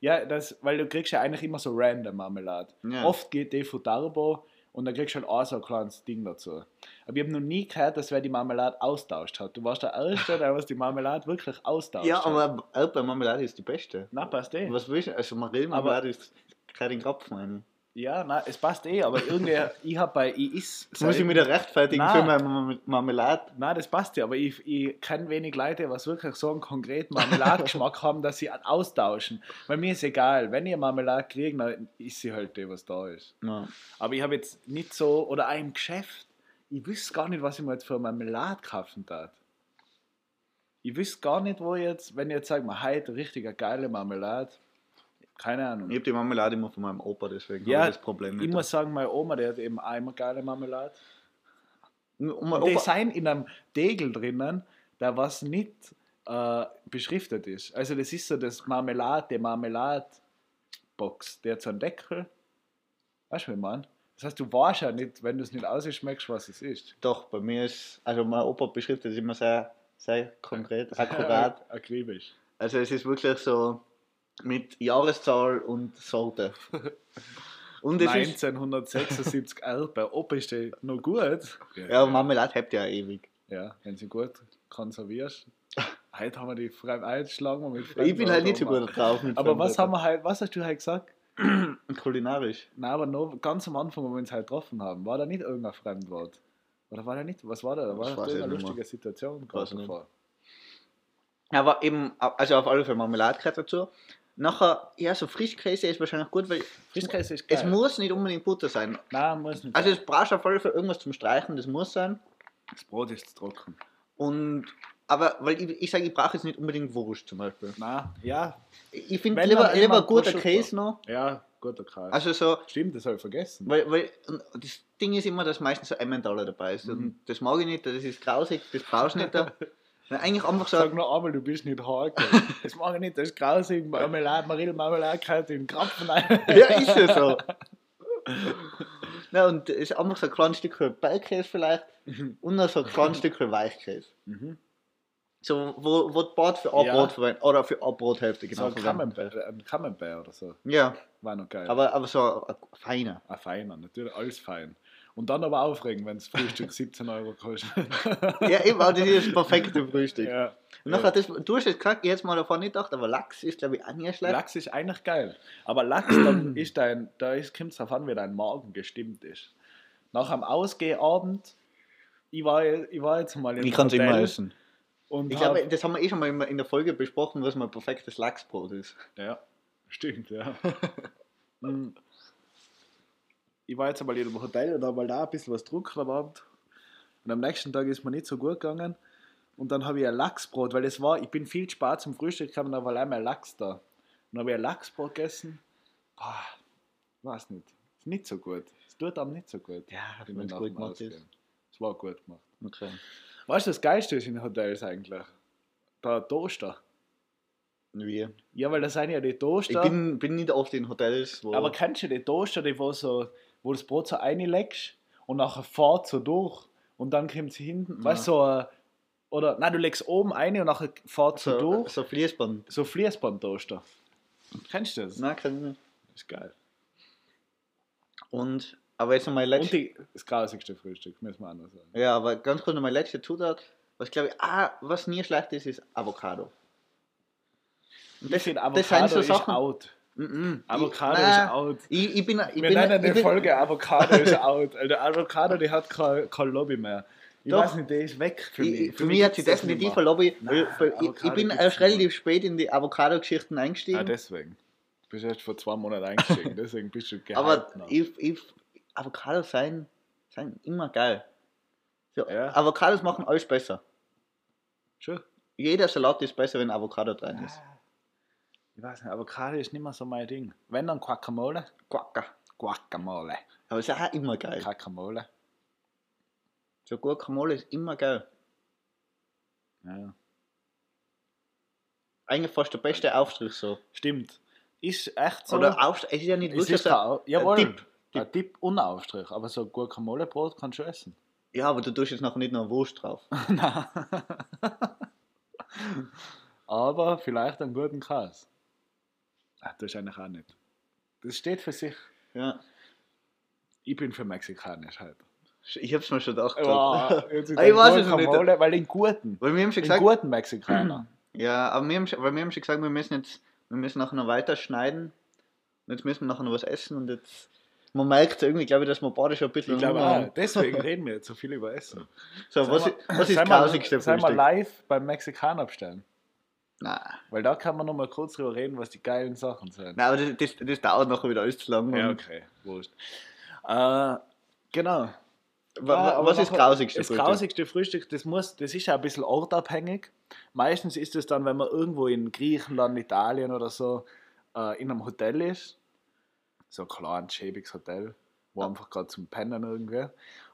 ja, das, weil du kriegst ja eigentlich immer so random Marmelade. Ja. Oft geht die von Darbo und dann kriegst du halt auch so ein kleines Ding dazu. Aber ich habe noch nie gehört, dass wer die Marmelade austauscht hat. Du warst der Erste, der was die Marmelade wirklich austauscht Ja, aber Erdbeermarmelade ist die beste. Na, passt eh. Was willst du? Also Marillenmarmelade ist kein Krapfen, meine ich. Ja, na, es passt eh, aber irgendwie, ich habe bei, ich is. Jetzt muss ich da rechtfertigen Nein. für meine Mar- Marmelade. Nein, das passt ja, aber ich, ich kenne wenig Leute, was wirklich so einen konkreten Marmeladengeschmack haben, dass sie austauschen. Weil mir ist egal, wenn ihr Marmelade kriegt, dann ist sie halt die, was da ist. Ja. Aber ich habe jetzt nicht so, oder auch im Geschäft, ich wüsste gar nicht, was ich mir jetzt für Marmelade kaufen darf. Ich wüsste gar nicht, wo ich jetzt, wenn ich jetzt sage, mal heute richtig eine geile Marmelade, keine Ahnung. Ich habe die Marmelade immer von meinem Opa, deswegen Ja, habe ich das Problem Ich nicht. muss sagen, meine Oma, die hat eben immer geile Marmelade. Und mein die sind in einem Degel drinnen, der was nicht äh, beschriftet ist. Also das ist so das Marmelade, die Marmeladbox, der hat so einen Deckel. Weißt du, wie ich meine? Das heißt, du weißt ja nicht, wenn du es nicht ausschmeckst, was es ist. doch, bei mir ist, also mein Opa beschriftet es immer sehr, sehr konkret, akkurat. Akribisch. Also es ist wirklich so mit Jahreszahl und Sorte. Und es ist, 1976 Erbe. Ob ist die noch gut? ja, Marmelade habt ihr ja ewig. Ja, wenn sie gut konservierst. Heute haben wir die Fremd einschlagen wir mit Ich bin halt nicht so gut drauf. Mit Aber was haben wir halt, was hast du halt gesagt? Kulinarisch. Nein, aber noch ganz am Anfang, wo wir uns halt getroffen haben, war da nicht irgendein Fremdwort? Oder war da nicht? Was war da? Da war Das mehr. lustige Situation gerade davor. Aber eben, also auf alle Fälle Marmelade gehört dazu. Nachher, ja, so Frischkäse ist wahrscheinlich gut, weil Frischkäse ist es geil. muss nicht unbedingt Butter sein. Nein, muss nicht. Also es brauchst auf alle Fälle irgendwas zum Streichen, das muss sein. das Brot ist trocken. Und, aber, weil ich, ich sage, ich brauche jetzt nicht unbedingt Wurst zum Beispiel. Nein, ja, Ich finde lieber, lieber immer guter. Käse noch. ja, guter Kreis. Also so, Stimmt, das habe ich vergessen. weil, weil das Ding ist immer, dass meistens so Emmentaler dabei ist. Mhm. Und das mag ich nicht, das ist grausig, das brauchst du nicht. Da. Weil Eigentlich einfach so, Sag nur einmal, du bist nicht hart. Das mag ich nicht, das ist grausig. Marmelade, Marille, Marmelade, gehört in den Krapfen ja, ist ja so. Ja, und es ist einfach so ein kleines Stückchen Bergkäse vielleicht und noch so ein kleines Stückchen Weichkäse. Mhm. So, wo, wo die Bart für ein Ja. Brot verwenden, oder für eine Brothälfte So genau ein. Camembert, ein Camembert oder so. Ja, War noch geil. aber, aber so ein feiner. Ein feiner, natürlich, alles fein. Und dann aber aufregen, wenn das Frühstück 17 Euro kostet. Ja, eben, aber das ist das perfekte Frühstück. ja. Und nachher, das, du hast jetzt gesagt, jetzt mal davon nicht gedacht, aber Lachs ist glaube ich auch nicht schlecht. Lachs ist eigentlich geil. Aber Lachs, dann ist dein, da kommt es darauf an, wie dein Magen gestimmt ist. Nach einem Ausgehabend, ich war, ich war jetzt mal in Ich kann es immer essen. Und Ich glaube, das haben wir eh schon mal in- in der Folge besprochen, was mein perfektes Lachsbrot ist. Ja, stimmt, ja. Ich war jetzt einmal in einem Hotel und habe mal da ein bisschen was getrunken am Abend. Und am nächsten Tag ist mir nicht so gut gegangen. Und dann habe ich ein Lachsbrot, weil es war, ich bin viel spät zum Frühstück gekommen, da war allein mein Lachs da. Und dann habe ich ein Lachsbrot gegessen. Boah, weiß nicht. Ist nicht so gut. Es tut einem nicht so gut. Ja, Wenn es gut gemacht ist. Es war gut gemacht. Okay. Weißt du, das Geilste ist in Hotels eigentlich? Der Toaster. Wie? Ja, weil das sind ja die Ich Toaster. bin, bin nicht oft in Hotels, wo. Aber kennst du die Toaster, die wo so wo das Brot so reinlegst und nachher fährt so durch und dann kommt sie hinten, Ja. weißt du, so, äh, oder, nein, du legst oben rein und nachher fährt so, So, durch, so Fließband. so Fließbandtoaster. Kennst du das? Nein, kann ich nicht. Das ist geil. Und, aber jetzt noch meine Und letzte. die, das grausigste Frühstück, müssen wir noch sagen. Ja, aber ganz kurz noch meine letzte Zutat. Was glaube ich, ah, was nie schlecht ist, ist Avocado. Und das sind Avocado so ist Sachen- out. Mm -mm. Avocado ich, ist out. Ich, ich bin, ich Wir bin, nennen die bin, Folge Avocado ist out. Also der Avocado, die hat kein, kein Lobby mehr. Ich Doch. weiß nicht, der ist weg für mich. Ich, für mich hat sie definitiv ein mehr. Lobby, Nein, ich, Avocado bin erst relativ spät in die Avocado-Geschichten Ah, eingestiegen. deswegen. Du bist erst vor zwei Monaten eingestiegen, deswegen bist du gehypt aber ich, ich, Avocados sein, sein immer geil. So, Ja. Avocados machen alles besser. Schon? Jeder Salat ist besser, wenn Avocado drin ist. Ich weiß nicht, Avocado ist nicht mehr so mein Ding. Wenn dann Guacamole. Quacker. Guacamole. Aber es ist auch immer geil. Guacamole. So Guacamole ist immer geil. Ja. Eigentlich fast der beste Aufstrich so. Stimmt. Ist echt so. Oder Aufstrich, es ist ja nicht wirklich so. kein Au- Jawohl. Tipp. Ein Tipp und ein Aufstrich. Aber so Guacamole-Brot kannst du essen. Ja, aber du tust jetzt nachher nicht noch Wurst drauf. Nein. Aber vielleicht einen guten Käse. Das ist eigentlich auch nicht. Das steht für sich. Ja. Ich bin für mexikanisch halt. Ich hab's mir schon gedacht. Ja, ist Ah, ich weiß es nicht. Weil den guten. Weil wir haben schon Den gesagt, guten Mexikaner. ja, aber wir haben, schon- weil wir haben schon gesagt, wir müssen jetzt, wir müssen nachher noch weiter schneiden. Und jetzt müssen wir nachher noch was essen und jetzt, man merkt irgendwie, glaube ich, dass wir beide schon ein bisschen Ich glaube auch. haben. Deswegen reden wir jetzt so viel über Essen. So, was, ist- wir- was ist das grausigste Sollen wir Frühstück? live beim Mexikaner bestellen? Nein. Weil da kann man noch mal kurz drüber reden, was die geilen Sachen sind. Nein, aber das, das, das dauert nachher wieder alles zu lang. Ja, okay. Wurscht. Äh, genau. Ja, was ist das grausigste Das Frühstück? grausigste Frühstück, das, muss, das ist ja ein bisschen ortabhängig. Meistens ist es dann, wenn man irgendwo in Griechenland, Italien oder so äh, in einem Hotel ist. So ein kleines, schäbiges Hotel, wo einfach gerade zum Pennen irgendwie.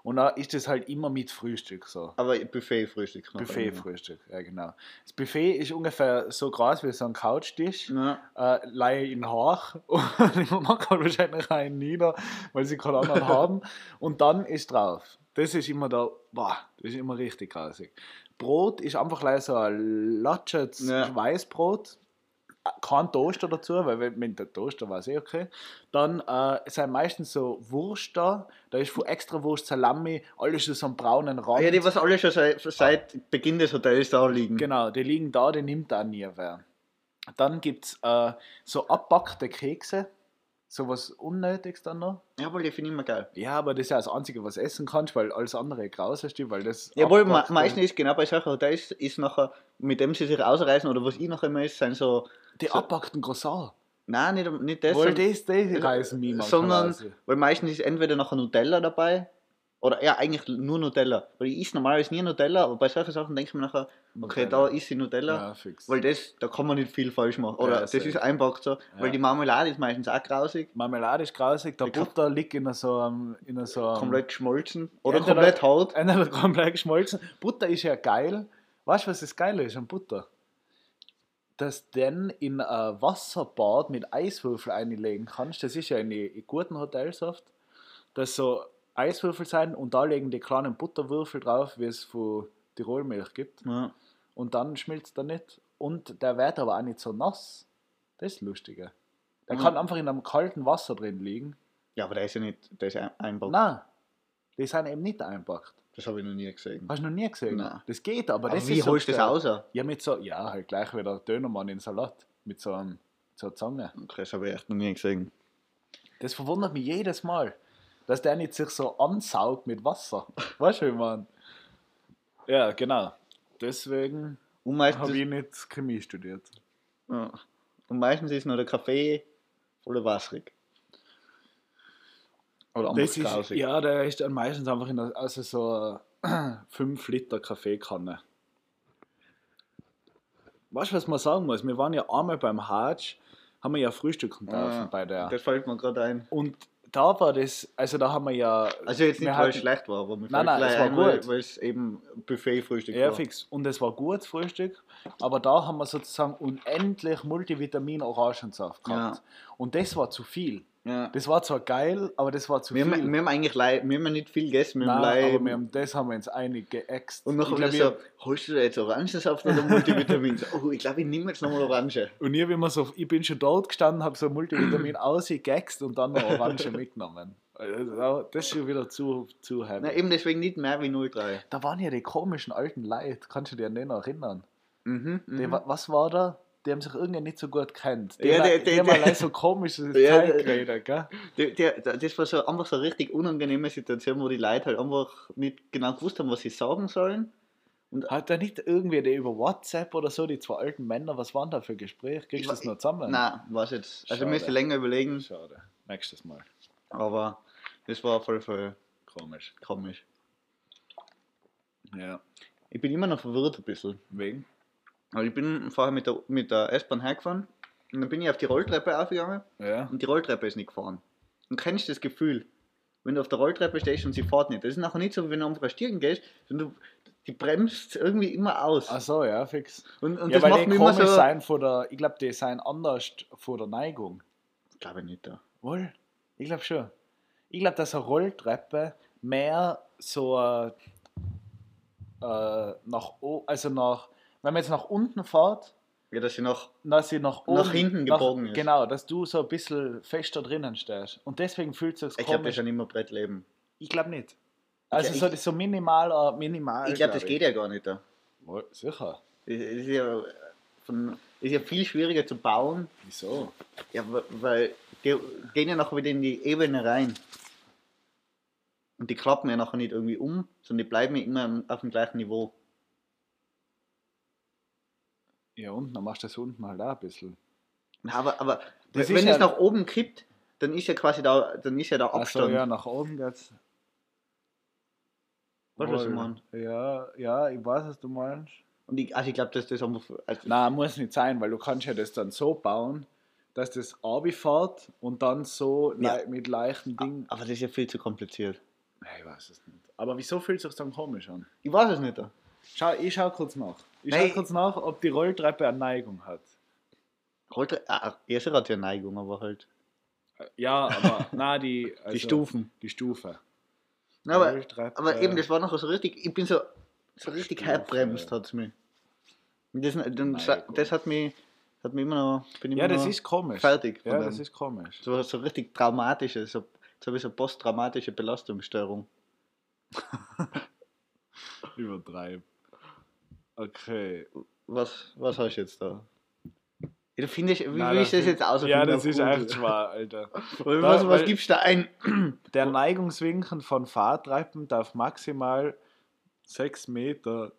Und da ist es halt immer mit Frühstück so. Aber Buffet-Frühstück. Buffet-Frühstück, ja genau. Das Buffet ist ungefähr so groß wie so ein Couchtisch. Ja. Äh, leihe ihn hoch und mache halt wahrscheinlich einen nieder, weil sie keinen anderen haben. Und dann ist drauf. Das ist immer da, boah, das ist immer richtig grausig. Brot ist einfach gleich so ein latsches Ja. Weißbrot. Kein Toaster dazu, weil wenn- mit der Toaster war es eh okay. Dann äh, sind meistens so Wurst da. Da ist von extra Wurst, Salami, alles so so einen braunen Rand. ja, die, was alle schon seit, seit Beginn des Hotels da liegen. Genau, die liegen da, die nimmt auch nie wer. Dann gibt es äh, so abbackte Kekse, sowas Unnötiges dann noch. Jawohl, die finde ich immer geil. Ja, aber das ist ja das Einzige, was essen kannst, weil alles andere graus ist, weil das. Jawohl, meistens ist genau bei solchen Hotels, ist nachher, mit dem sie sich ausreißen oder was ich noch immer ist, sind so, Die so- abbackten Croissant. nein, nicht, nicht das, Weil das, reißen mich manchmal sondern, weil meistens ist entweder nachher Nutella dabei, oder ja, eigentlich nur Nutella. Weil ich esse normalerweise nie Nutella, aber bei solchen Sachen denke ich mir nachher, okay, Nutella. da ist die Nutella. Ja. Weil das, da kann man nicht viel falsch machen. Oder Ja, das ist einfach so. Weil Ja. die Marmelade ist meistens auch grausig, Marmelade ist grausig, der Kaff- Butter liegt in so einem. In so einem komplett geschmolzen. Oder Entweder- komplett hart. Entweder komplett geschmolzen. Butter ist ja geil. Weißt du, was das Geile ist an Butter? Dass du den in ein Wasserbad mit Eiswürfel einlegen kannst. Das ist ja in, in guten Hotels oft. Dass so Eiswürfel sein und da legen die kleinen Butterwürfel drauf, wie es von Tirolmilch gibt. Ja. Und dann schmilzt er nicht. Und der wird aber auch nicht so nass. Das ist das Lustige. Der Mhm. kann einfach in einem kalten Wasser drin liegen. ja, aber der ist ja nicht, der ist einfach. Nein, die sind eben nicht einpackt. Das habe ich noch nie gesehen. Hast du noch nie gesehen? Nein. Das geht, aber, Aber das wie ist so holst du das raus? Ja, mit so, ja, halt gleich wie der Dönermann in Salat. Mit so, einem, so einer Zange. Okay, das habe ich echt noch nie gesehen. Das verwundert mich jedes Mal, dass der nicht sich so ansaugt mit Wasser. Weißt du, wie man? Ja, genau. Deswegen Und meistens, habe ich nicht Chemie studiert. ja. und meistens ist noch der Kaffee voller wasserig. Oder Das ist, ja, der ist dann meistens einfach in der, also so 5 Liter Kaffeekanne. Weißt du, was man sagen muss? Wir waren ja einmal beim Hatsch, haben wir ja frühstücken dürfen Ah, bei der. Das fällt mir gerade ein. Und da war das, also da haben wir ja. Also jetzt nicht, weil es schlecht war, aber mir Nein, nein, es war ein, gut. weil es eben Buffet-Frühstück Ja, war. fix. Und es war gut, Frühstück. Aber da haben wir sozusagen unendlich Multivitamin-Orangensaft gehabt. Und das war zu viel. Ja. Das war zwar geil, aber das war zu Wir viel. haben, wir haben eigentlich lei- wir haben nicht viel gegessen, wir haben Nein, lei- aber wir haben, das haben wir uns einig geäxt. Und nachher so, holst du da jetzt Orangensaft oder Multivitamin? Oh, ich glaube, ich nehme jetzt nochmal Orange. Und ich, immer so, ich bin schon dort gestanden, habe so Multivitamin ausgegext und dann noch Orange mitgenommen. Also, Das ist schon wieder zu, zu heavy. Na, eben deswegen nicht mehr wie 03. Da waren ja die komischen alten Leute, kannst du an den erinnern? Mhm, Die, mhm. wa- was war da? Die haben sich irgendwie nicht so gut kennt. Die Ja, haben, der- der- haben allein so komische Ja, Zeit geredet, gell? Der, der, das war so einfach so eine richtig unangenehme Situation, wo die Leute halt einfach nicht genau gewusst haben, was sie sagen sollen. Hat da nicht irgendwie der über WhatsApp oder so, die zwei alten Männer, was waren da für Gespräche? Kriegst du das noch zusammen? Nein, was jetzt. Also Schade. müsste länger überlegen, Schade. Nächstes Mal. aber das war voll, voll Komisch. komisch. Ja. Ich bin immer noch verwirrt ein bisschen. Wegen? Weil ich bin vorher mit der, mit der S-Bahn hergefahren und dann bin ich auf die Rolltreppe aufgegangen Ja. und die Rolltreppe ist nicht gefahren. Und kennst das Gefühl, wenn du auf der Rolltreppe stehst und sie fährt nicht? Das ist nachher nicht so, wie wenn du einfach Stiegen gehst, sondern du, die bremst irgendwie immer aus. Ach so, ja, fix. Und, und ja, das macht mich immer so. sein von der, ich glaube, die sind anders von der Neigung. Glaube ich nicht. Da. Wohl? Ich glaube schon. Ich glaube, dass eine Rolltreppe mehr so äh, äh, nach also nach, wenn man jetzt nach unten fährt, Ja, dass sie noch. dass sie nach oben Nach hinten gebogen ist. Genau, dass du so ein bisschen fester drinnen stehst. Und deswegen fühlt es sich Ich das komisch. ist ja immer Brettleben. Ich glaube nicht. Also ich- so, ist so minimal, äh, minimal. Ich glaube, das geht ja gar nicht. Da. Sicher. Das ist ja, von, ist ja viel schwieriger zu bauen. Wieso? Ja, weil die gehen ja nachher wieder in die Ebene rein. Und die klappen ja nachher nicht irgendwie um, sondern die bleiben ja immer auf dem gleichen Niveau. Ja, unten, dann machst du das unten halt auch ein bisschen. Na, Aber, aber Das wenn es ja- nach oben kippt, dann ist ja quasi da, dann ist ja der Abstand. ja, nach oben geht's. Weißt du, was ich Wohl. meine? Ja, ja, ich weiß, was du meinst. Und ich, also ich glaube, dass das einfach. Also Nein, muss nicht sein, weil du kannst ja das dann so bauen, dass das fährt und dann so Ja. lei- mit leichten Dingen. aber das ist ja viel zu kompliziert. Ich weiß es nicht. Aber wieso fühlt es sich dann komisch an? Ich weiß es nicht. Schau, ich schau kurz nach. Ich Nein. schau kurz nach, ob die Rolltreppe eine Neigung hat. Rollte, ah, ja, sie hat ja Neigung, aber halt. Ja, aber na die, also, die Stufen. Die Stufe. Na, aber, Rolltreppe. aber eben, das war noch so richtig. Ich bin so, so richtig herbremst, hat es mich. Das, Neigung. das hat mich, hat mich immer noch. Bin ich Ja, immer das ist komisch. fertig. Ja, das ist komisch. so, so richtig traumatische, so, so wie so posttraumatische Belastungsstörung. Übertreib. Okay. Was, was hast du jetzt da? Ja, du findest, wie, Nein, wie ist das jetzt aus? Ja, das ist echt schwer, Alter. Was, Da- was, gibst du da ein? Der Neigungswinkel von Fahrtreifen darf maximal 6 Meter,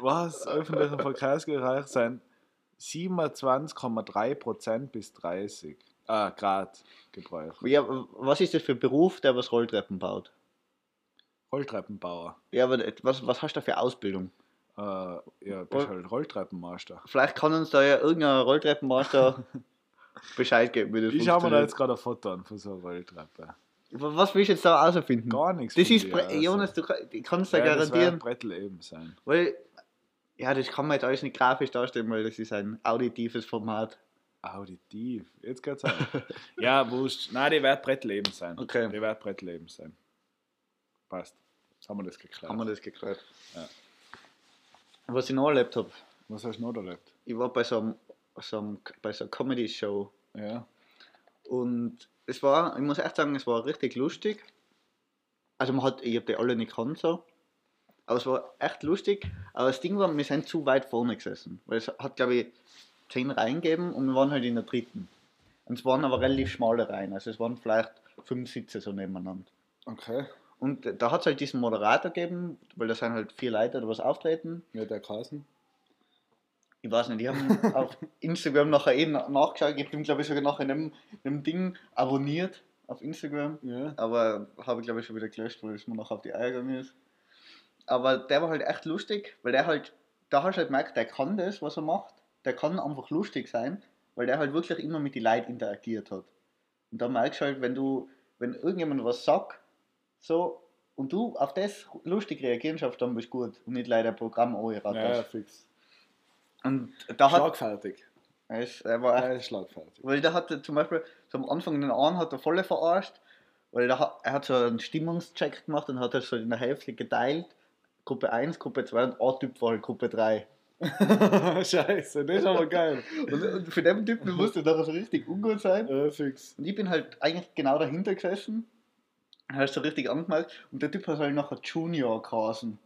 was, öffentlichen Verkehrsbereich sein, 27,3% bis 30 ah, Grad Gebräuch. Ja, was ist das für ein Beruf, der was Rolltreppen baut? Rolltreppenbauer. Ja, aber was, was hast du da für Ausbildung? Äh, ja, bist halt Rolltreppenmaster. Vielleicht kann uns da ja irgendein Rolltreppenmaster Bescheid geben, wie das Ich schaue mir da jetzt gerade ein Foto an von so einer Rolltreppe. Was willst du jetzt da herausfinden? Gar nichts. Das ist, Bre also. Jonas, du kann- ich kann es da ja, das wird garantieren, Brettel eben sein. weil, ja, das kann man jetzt alles nicht grafisch darstellen, weil das ist ein auditives Format. Auditiv. Jetzt geht's auch. ja, wurscht. Nein, die wird Brettleben sein. Okay. Die wird Brettleben sein. Passt. Haben wir das geklärt. Haben wir das geklärt. Ja. Was ich noch erlebt habe, Was hast du noch erlebt? ich war bei so, einem, so, einem, bei so einer Comedy-Show Ja. und es war, ich muss echt sagen, es war richtig lustig. Also man hat, ich habe die alle nicht gekannt so, aber es war echt lustig. Aber das Ding war, wir sind zu weit vorne gesessen, weil es hat glaube ich zehn Reihen gegeben und wir waren halt in der dritten. Und es waren aber relativ schmale Reihen, also es waren vielleicht fünf Sitze so nebeneinander. Okay. Und da hat es halt diesen Moderator gegeben, weil da sind halt vier Leute oder was auftreten. Ja, der Carsten. Ich weiß nicht, die haben auf Instagram nachher eben nachgeschaut. Ich habe ihn, glaube ich, sogar nach einem, einem Ding abonniert auf Instagram. Ja. Aber habe ich, glaube ich, schon wieder gelöscht, weil es mir noch auf die Eier gegangen ist. Aber der war halt echt lustig, weil der halt, da hast du halt gemerkt, der kann das, was er macht. Der kann einfach lustig sein, weil der halt wirklich immer mit den Leuten interagiert hat. Und da merkst du halt, wenn du, wenn irgendjemand was sagt, so, und du auf das lustig reagieren schaffst, dann bist du gut. Und nicht leider Programm Ja, ja, anraten. fix. Und da hat, Schlagfertig. Er, ist, er war Er echt, ist schlagfertig. weil der hatte zum Beispiel, so am Anfang den einen hat er voll verarscht, weil hat- er hat so einen Stimmungscheck gemacht und hat das so in der Hälfte geteilt. Gruppe 1, Gruppe 2 und ein Typ war halt Gruppe 3. Scheiße, das ist aber geil. Und, und für den Typen musste das so richtig ungut sein. Äh, fix. Und ich bin halt eigentlich genau dahinter gesessen. Er hat so richtig angemeldet und der Typ hat halt nachher Junior geheißen.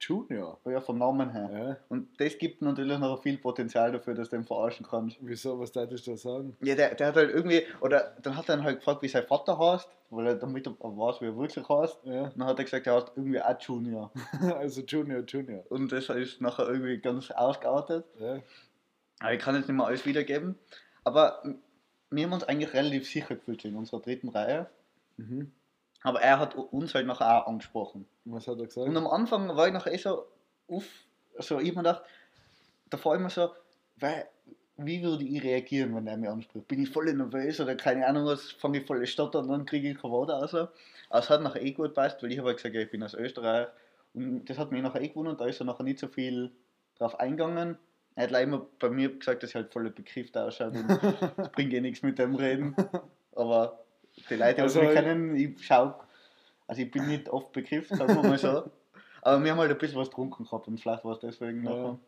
Junior. Ja, vom Namen her. Ja. Und das gibt natürlich noch viel Potenzial dafür, dass du den verarschen kannst. Wieso, was darf ich da sagen? Ja, der, der hat halt irgendwie, oder dann hat er ihn halt gefragt, wie sein Vater heißt, weil er damit er weiß, wie er wirklich heißt. Ja. Und dann hat er gesagt, er heißt irgendwie auch Junior. Also Junior, Junior. Und das ist nachher irgendwie ganz ausgeartet. Ja. Aber ich kann jetzt nicht mehr alles wiedergeben. Aber wir haben uns eigentlich relativ sicher gefühlt in unserer dritten Reihe. Mhm. Aber er hat uns halt nachher auch angesprochen. Was hat er gesagt? Und am Anfang war ich nachher eh so, uff, so ich hab mir gedacht, davor immer so, weil, wie würde ich reagieren, wenn er mich anspricht? Bin ich voll nervös oder keine Ahnung was, fange ich voll an stottern und dann kriege ich kein Wort raus. Aber es hat nachher eh gut gepasst, weil ich habe halt gesagt, ich bin aus Österreich. Und das hat mich nachher eh gewundert, da ist er nachher nicht so viel drauf eingegangen. Er hat leider immer bei mir gesagt, dass ich halt voll bekifft ausschaut und es bringt eh nichts mit dem Reden. Aber die Leute, die Also, mich kennen, ich schau, also ich bin nicht oft bekifft, sagen wir mal so. Aber wir haben halt ein bisschen was getrunken gehabt und vielleicht war es deswegen Ja. nachher.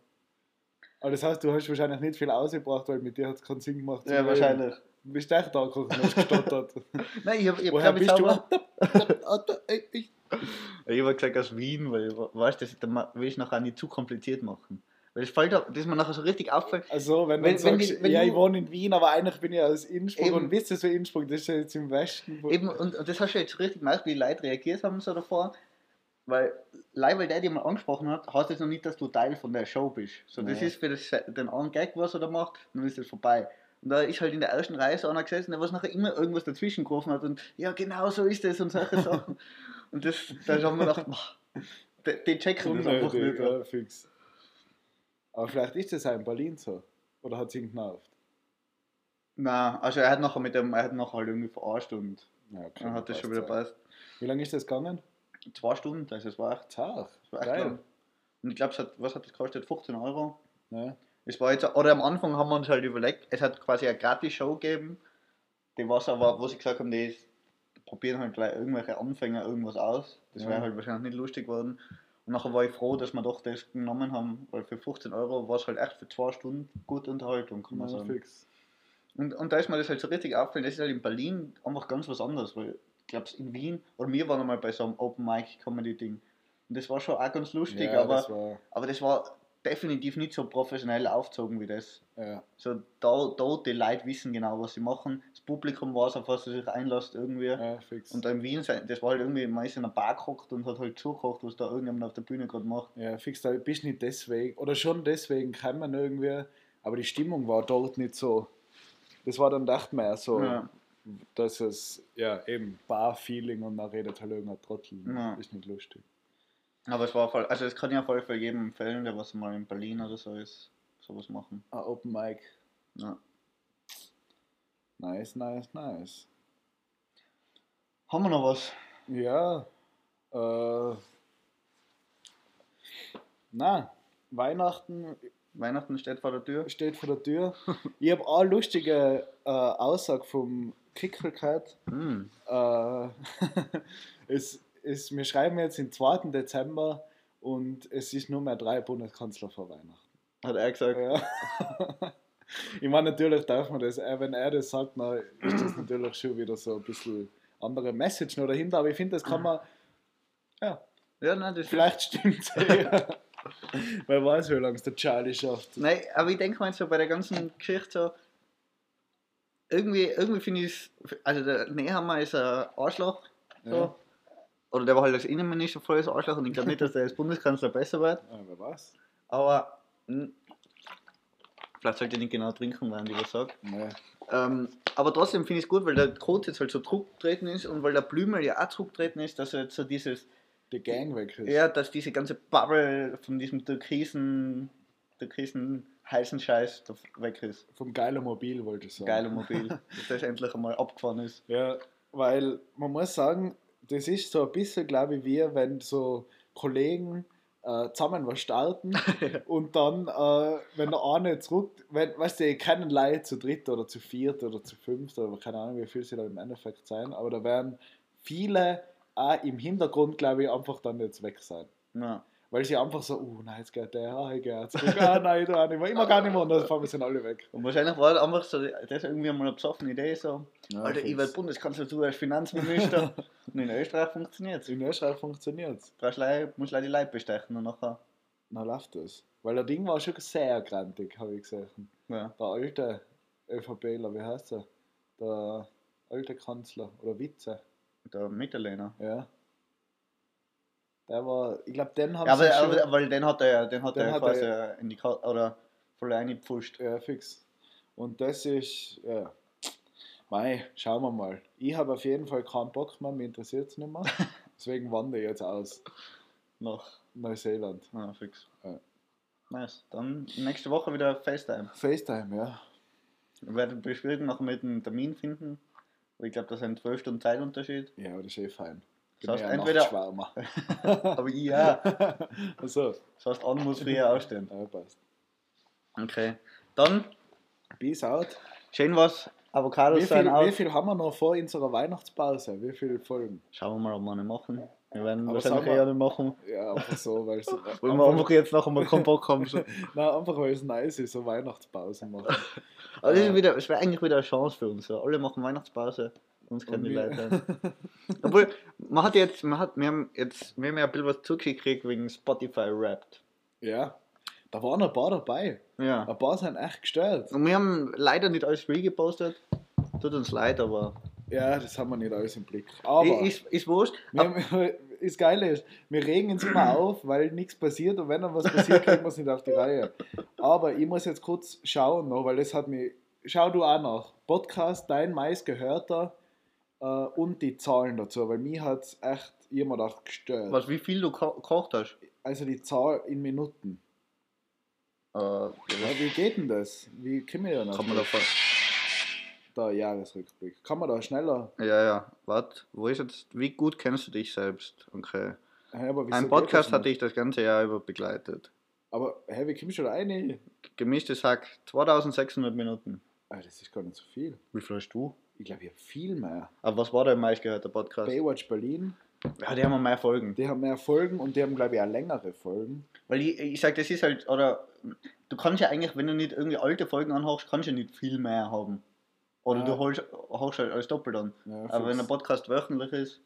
Aber das heißt, du hast wahrscheinlich nicht viel ausgebracht, weil mit dir hat es keinen Sinn gemacht. Ja, wahrscheinlich. Du bist echt da gekommen und hast gestottert. Nein, ich habe ich hab, Woher glaub ich, bist du? ich habe gesagt aus Wien, weil ich weiß, dass ich dann ma- will ich nachher nicht zu kompliziert machen. Weil es fällt, auch- dass mir nachher so richtig auffällt. Also, wenn, Wenn- wenn sagst, die- wenn ja, ich wohne in Wien, aber eigentlich bin ich aus Innsbruck Eben. und wisst ihr so Innsbruck, das ist ja jetzt im Westen. Eben, und, und das hast du jetzt richtig gemerkt, wie die Leute reagiert haben so davor. Weil, leider weil der dich mal angesprochen hat, heißt das noch nicht, dass du Teil von der Show bist. So, das Ja. ist für das, den einen Gag, was er da macht, dann ist das vorbei. Und da ist halt in der ersten Reihe so einer gesessen, der was nachher immer irgendwas dazwischen gerufen hat und ja, genau so ist das und solche Sachen. Und das, da haben wir gedacht, boah, die, die checken das einfach nicht. ja, fix. Aber vielleicht ist das auch in Berlin so. Oder hat es ihn genervt? Nein, also er hat nachher mit dem, er hat nachher halt irgendwie verarscht und Ja, okay, dann hat das schon wieder passt. Wie lange ist das gegangen? Zwei Stunden, also es war echt, echt Geil. Und ich glaube, es hat, was hat das gekostet? 15 Euro. Ja. Es war jetzt, oder am Anfang haben wir uns halt überlegt, es hat quasi eine Gratis-Show gegeben, die was aber, wo sie gesagt haben, die ist, probieren halt gleich irgendwelche Anfänger irgendwas aus. Das Ja. wäre halt wahrscheinlich nicht lustig geworden. Und nachher war ich froh, dass wir doch das genommen haben, weil für 15 Euro war es halt echt für zwei Stunden gute Unterhaltung, kann man Ja, sagen. fix. Und, und da ist mir das halt so richtig aufgefallen, das ist halt in Berlin einfach ganz was anderes, weil ich glaube, in Wien, oder wir waren einmal bei so einem Open Mic Comedy Ding. Und das war schon auch ganz lustig, ja, aber, das war, aber das war definitiv nicht so professionell aufgezogen wie das. ja. So, da, da die Leute wissen genau, was sie machen. Publikum weiß, auf was sie sich einlässt irgendwie. ja, fix. Und da in Wien, das war halt irgendwie meist in einer Bar gehockt und hat halt zugekocht, was da irgendjemand auf der Bühne gerade macht. Ja, fix, da bist nicht deswegen, oder schon deswegen kann man irgendwie, aber die Stimmung war dort nicht so. Das war dann dachte mehr so, Ja. dass es, ja, eben Bar-Feeling und dann redet halt irgendein Trottel. Ja. Ist nicht lustig. Aber es war voll, also es kann ja voll für jedem empfehlen, der was mal in Berlin oder so ist, sowas machen. Ah, Open Mic. Ja. Nice, nice, nice. Haben wir noch was? Ja, äh, na, Weihnachten Weihnachten steht vor der Tür. steht vor der Tür. Ich habe eine lustige äh, Aussage vom Kickel gehört. Hm. Äh, es, es, wir schreiben jetzt den 2. Dezember und es ist nur mehr drei Bundeskanzler vor Weihnachten. Hat er gesagt. Ja. Ich meine, natürlich darf man das, wenn er das sagt, dann ist das natürlich schon wieder so ein bisschen andere Message noch dahinter, aber ich finde, das kann man, ja, Ja, nein, das vielleicht stimmt es ja. Wer weiß, wie lange es der Charlie schafft. Nein, aber ich denke mal so bei der ganzen Geschichte so, irgendwie, irgendwie finde ich es, also der Nehammer ist ein Arschloch, so. Ja. Oder der war halt als Innenminister volles Arschloch und ich glaube nicht, dass der als Bundeskanzler besser wird. Ja, wer weiß. Aber vielleicht sollte ich nicht genau trinken, während ich was sage. Nee. Ähm, aber trotzdem finde ich es gut, weil der Kot jetzt halt so zurückgetreten ist und weil der Blümel ja auch zurückgetreten ist, dass er jetzt so dieses, Die Gang weg ist. ja, dass diese ganze Bubble von diesem türkisen, türkisen heißen Scheiß weg ist. Vom geilen Mobil wollte ich sagen. Geiler Mobil, dass das endlich einmal abgefahren ist. Ja, weil man muss sagen, das ist so ein bisschen, glaube ich, wie wenn so Kollegen äh, zusammen was starten und dann, äh, wenn der eine zurück, wenn, weißt du, keinen Leute zu dritt oder zu viert oder zu fünft oder keine Ahnung, wie viel sie da im Endeffekt sein, aber da werden viele auch im Hintergrund, glaube ich, einfach dann jetzt weg sein. Ja. Weil sie einfach so, uh, nein, jetzt geht der, ah, ich gehe jetzt ah, nein, ich auch nicht mehr, immer gar nicht mehr und dann fahren wir sind alle weg. Und wahrscheinlich war das einfach so, das ist irgendwie mal eine besoffene Idee so. Ja, Alter, ich werde Bundeskanzler, du als Finanzminister. und in Österreich funktioniert es. In Österreich funktioniert es. Du musst leider die Leute bestechen und nachher. Dann läuft das. Weil der Ding war schon sehr grantig, habe ich gesehen. Ja. Der alte ÖVPler, wie heißt er? Der alte Kanzler oder Witze, Der Mitterlehner. ja. Der war, ich glaube, den haben Ja, aber, schon... aber weil den hat er ja, den hat Den er hat quasi er in die Karte, oder voll reingepfuscht. Ja, fix. Und das ist, ja. Mei, schauen wir mal. Ich habe auf jeden Fall keinen Bock mehr, mich interessiert es nicht mehr. Deswegen wandere ich jetzt aus Nach. Neuseeland. Ja, fix. Ja. Nice. Dann nächste Woche wieder FaceTime. FaceTime, ja. Wir werden beschwierigen noch mit einem Termin finden. Ich glaube, das ist ein 12 Stunden Zeitunterschied. Ja, aber das ist eh fein. Das heißt, entweder- Nachtschwärmer. Aber ich ja. Achso, Das heißt, an muss früher ausstehen. ja, passt. Okay. Dann, Peace out. schön was. Avocados Wie sein viel, wie viel haben wir noch vor unserer Weihnachtspause? Wie viele Folgen? Schauen wir mal, ob wir eine machen. Wir werden Aber wahrscheinlich wir- eher eine machen. Ja, einfach so, weil es. Weil wir einfach jetzt noch einmal keinen Bock haben. Nein, einfach weil es nice ist, so Weihnachtspause machen. Aber das ist wieder, es wäre eigentlich wieder eine Chance für uns. Alle machen Weihnachtspause. Uns kennen Und die wir- Leute. Obwohl, man hat jetzt, man hat, wir haben jetzt, wir haben ja ein bisschen was zugekriegt wegen Spotify Wrapped. Ja, da waren ein paar dabei. Ja. Ein paar sind echt gestört. Und wir haben leider nicht alles regepostet. Tut uns leid, aber. Ja, das haben wir nicht alles im Blick. Aber ist, ist wurscht. wir, das Geile ist, wir regen uns immer auf, weil nichts passiert und wenn dann was passiert, kriegen wir es nicht auf die Reihe. Aber ich muss jetzt kurz schauen noch, weil das hat mich. Schau du auch nach. Podcast, dein meistgehörter äh, und die Zahlen dazu, weil mich hat es echt jemand auch gestört. Was, wie viel du ko gekocht hast? Also die Zahl in Minuten. Äh, Ja, wie geht denn das? Wie können wir da noch? kann man da vor. Der Jahresrückblick. Kann man da schneller? Ja, ja. Warte, wo ist jetzt. Wie gut kennst du dich selbst? Okay. Wieso Ein Podcast hat dich das ganze Jahr über begleitet. Aber hä, wie kommst du da rein? Gemischtes Hack, 2600 Minuten. Ah, das ist gar nicht so viel. Wie viel hast du? Ich glaube, ich habe viel mehr. Aber was war der meistgehörte Podcast? Baywatch Berlin, Ja, die haben mehr Folgen. die haben mehr Folgen und die haben, glaube ich, auch längere Folgen. Weil ich, ich sag, das ist halt, oder du kannst ja eigentlich, wenn du nicht irgendwie alte Folgen anhörst, kannst du ja nicht viel mehr haben. Oder Ja. du holst, hörst halt alles doppelt an. Ja, Aber wenn ein Podcast wöchentlich ist,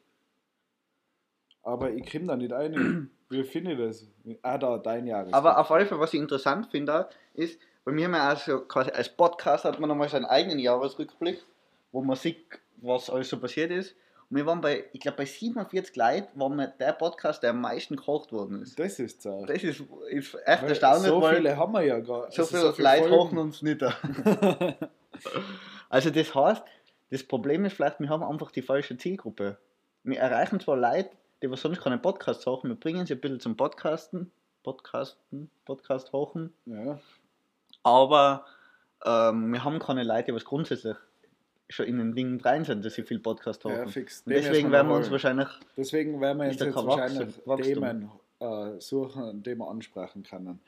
Aber ich komme da nicht ein. Wie finde ich das? Ah, da, dein Jahresrückblick. Aber auf alle Fälle, was ich interessant finde, ist, bei mir haben wir also quasi als Podcast hat man nochmal seinen eigenen Jahresrückblick, wo man sieht, was alles so passiert ist. Und wir waren bei, ich glaube, bei 47 Leuten waren wir der Podcast, der am meisten gekocht worden ist. Das ist so. Das ist, ist echt Weil erstaunlich, so viele haben wir ja gar so also viele viele Leute kochen uns nicht. also das heißt, das Problem ist vielleicht, wir haben einfach die falsche Zielgruppe. Wir erreichen zwar Leute, die was sonst keine Podcasts machen, wir bringen sie ein bisschen zum Podcasten, Podcasten, Podcast hochen, Ja, aber ähm, wir haben keine Leute, die was grundsätzlich schon in den Dingen rein sind, dass sie viel Podcast ja, hochen. fix. Deswegen werden wir uns wahrscheinlich, Deswegen werden wir jetzt, jetzt wahrscheinlich Wachstum-. Themen äh, suchen, die wir ansprechen können.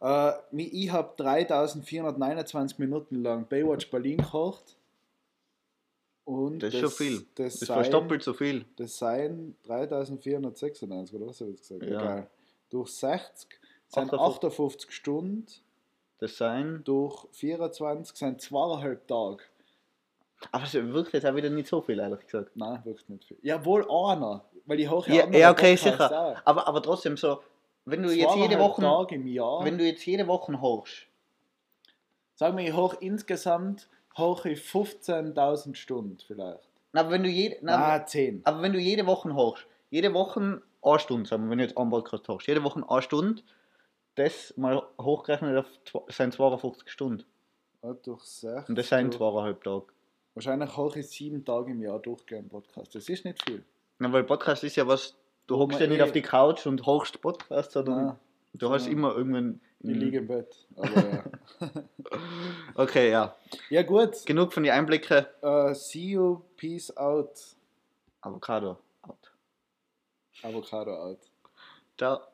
Äh, ich habe 3429 Minuten lang Baywatch Berlin gekocht. Und das ist schon viel. Das, Das seien- doppelt so viel. Das seien 3496, oder was habe ich jetzt gesagt? Ja. Egal. Durch 60 sind 58. 58 Stunden, Das sein. durch 24 sind zweieinhalb Tage. Aber es wirkt jetzt auch wieder nicht so viel, ehrlich gesagt. Nein, wirklich nicht viel. Ja, wohl einer, weil ich hoche Ja, ja okay, Podcasts sicher. auch. Aber, aber trotzdem so, wenn du jetzt jede Woche, Tage im Jahr. wenn du jetzt jede Woche hochst, Sagen wir, ich hoch insgesamt hoch ich 15.000 Stunden vielleicht. na, aber wenn du jede, na, Na, 10. aber wenn du jede Woche hochst, jede Woche eine Stunde, sagen wir, wenn du jetzt einen Podcast hochst, jede Woche eine Stunde, das mal hochgerechnet auf zwei- sind 52 Stunden. Ja, durch 6. Und das sind durch, zweieinhalb Tage. Wahrscheinlich hoch ich sieben Tage im Jahr durchgehend Podcast. Das ist nicht viel. Na, weil Podcast ist ja was, du hockst ja nicht eh- auf die Couch und hochst Podcast, sondern Nein, du hast ja. immer irgendwann. ich liege im Bett. Aber ja. Okay, ja. ja, gut. Genug von den Einblicken. Uh, see you. Peace out. Avocado. Out. Avocado out. Ciao.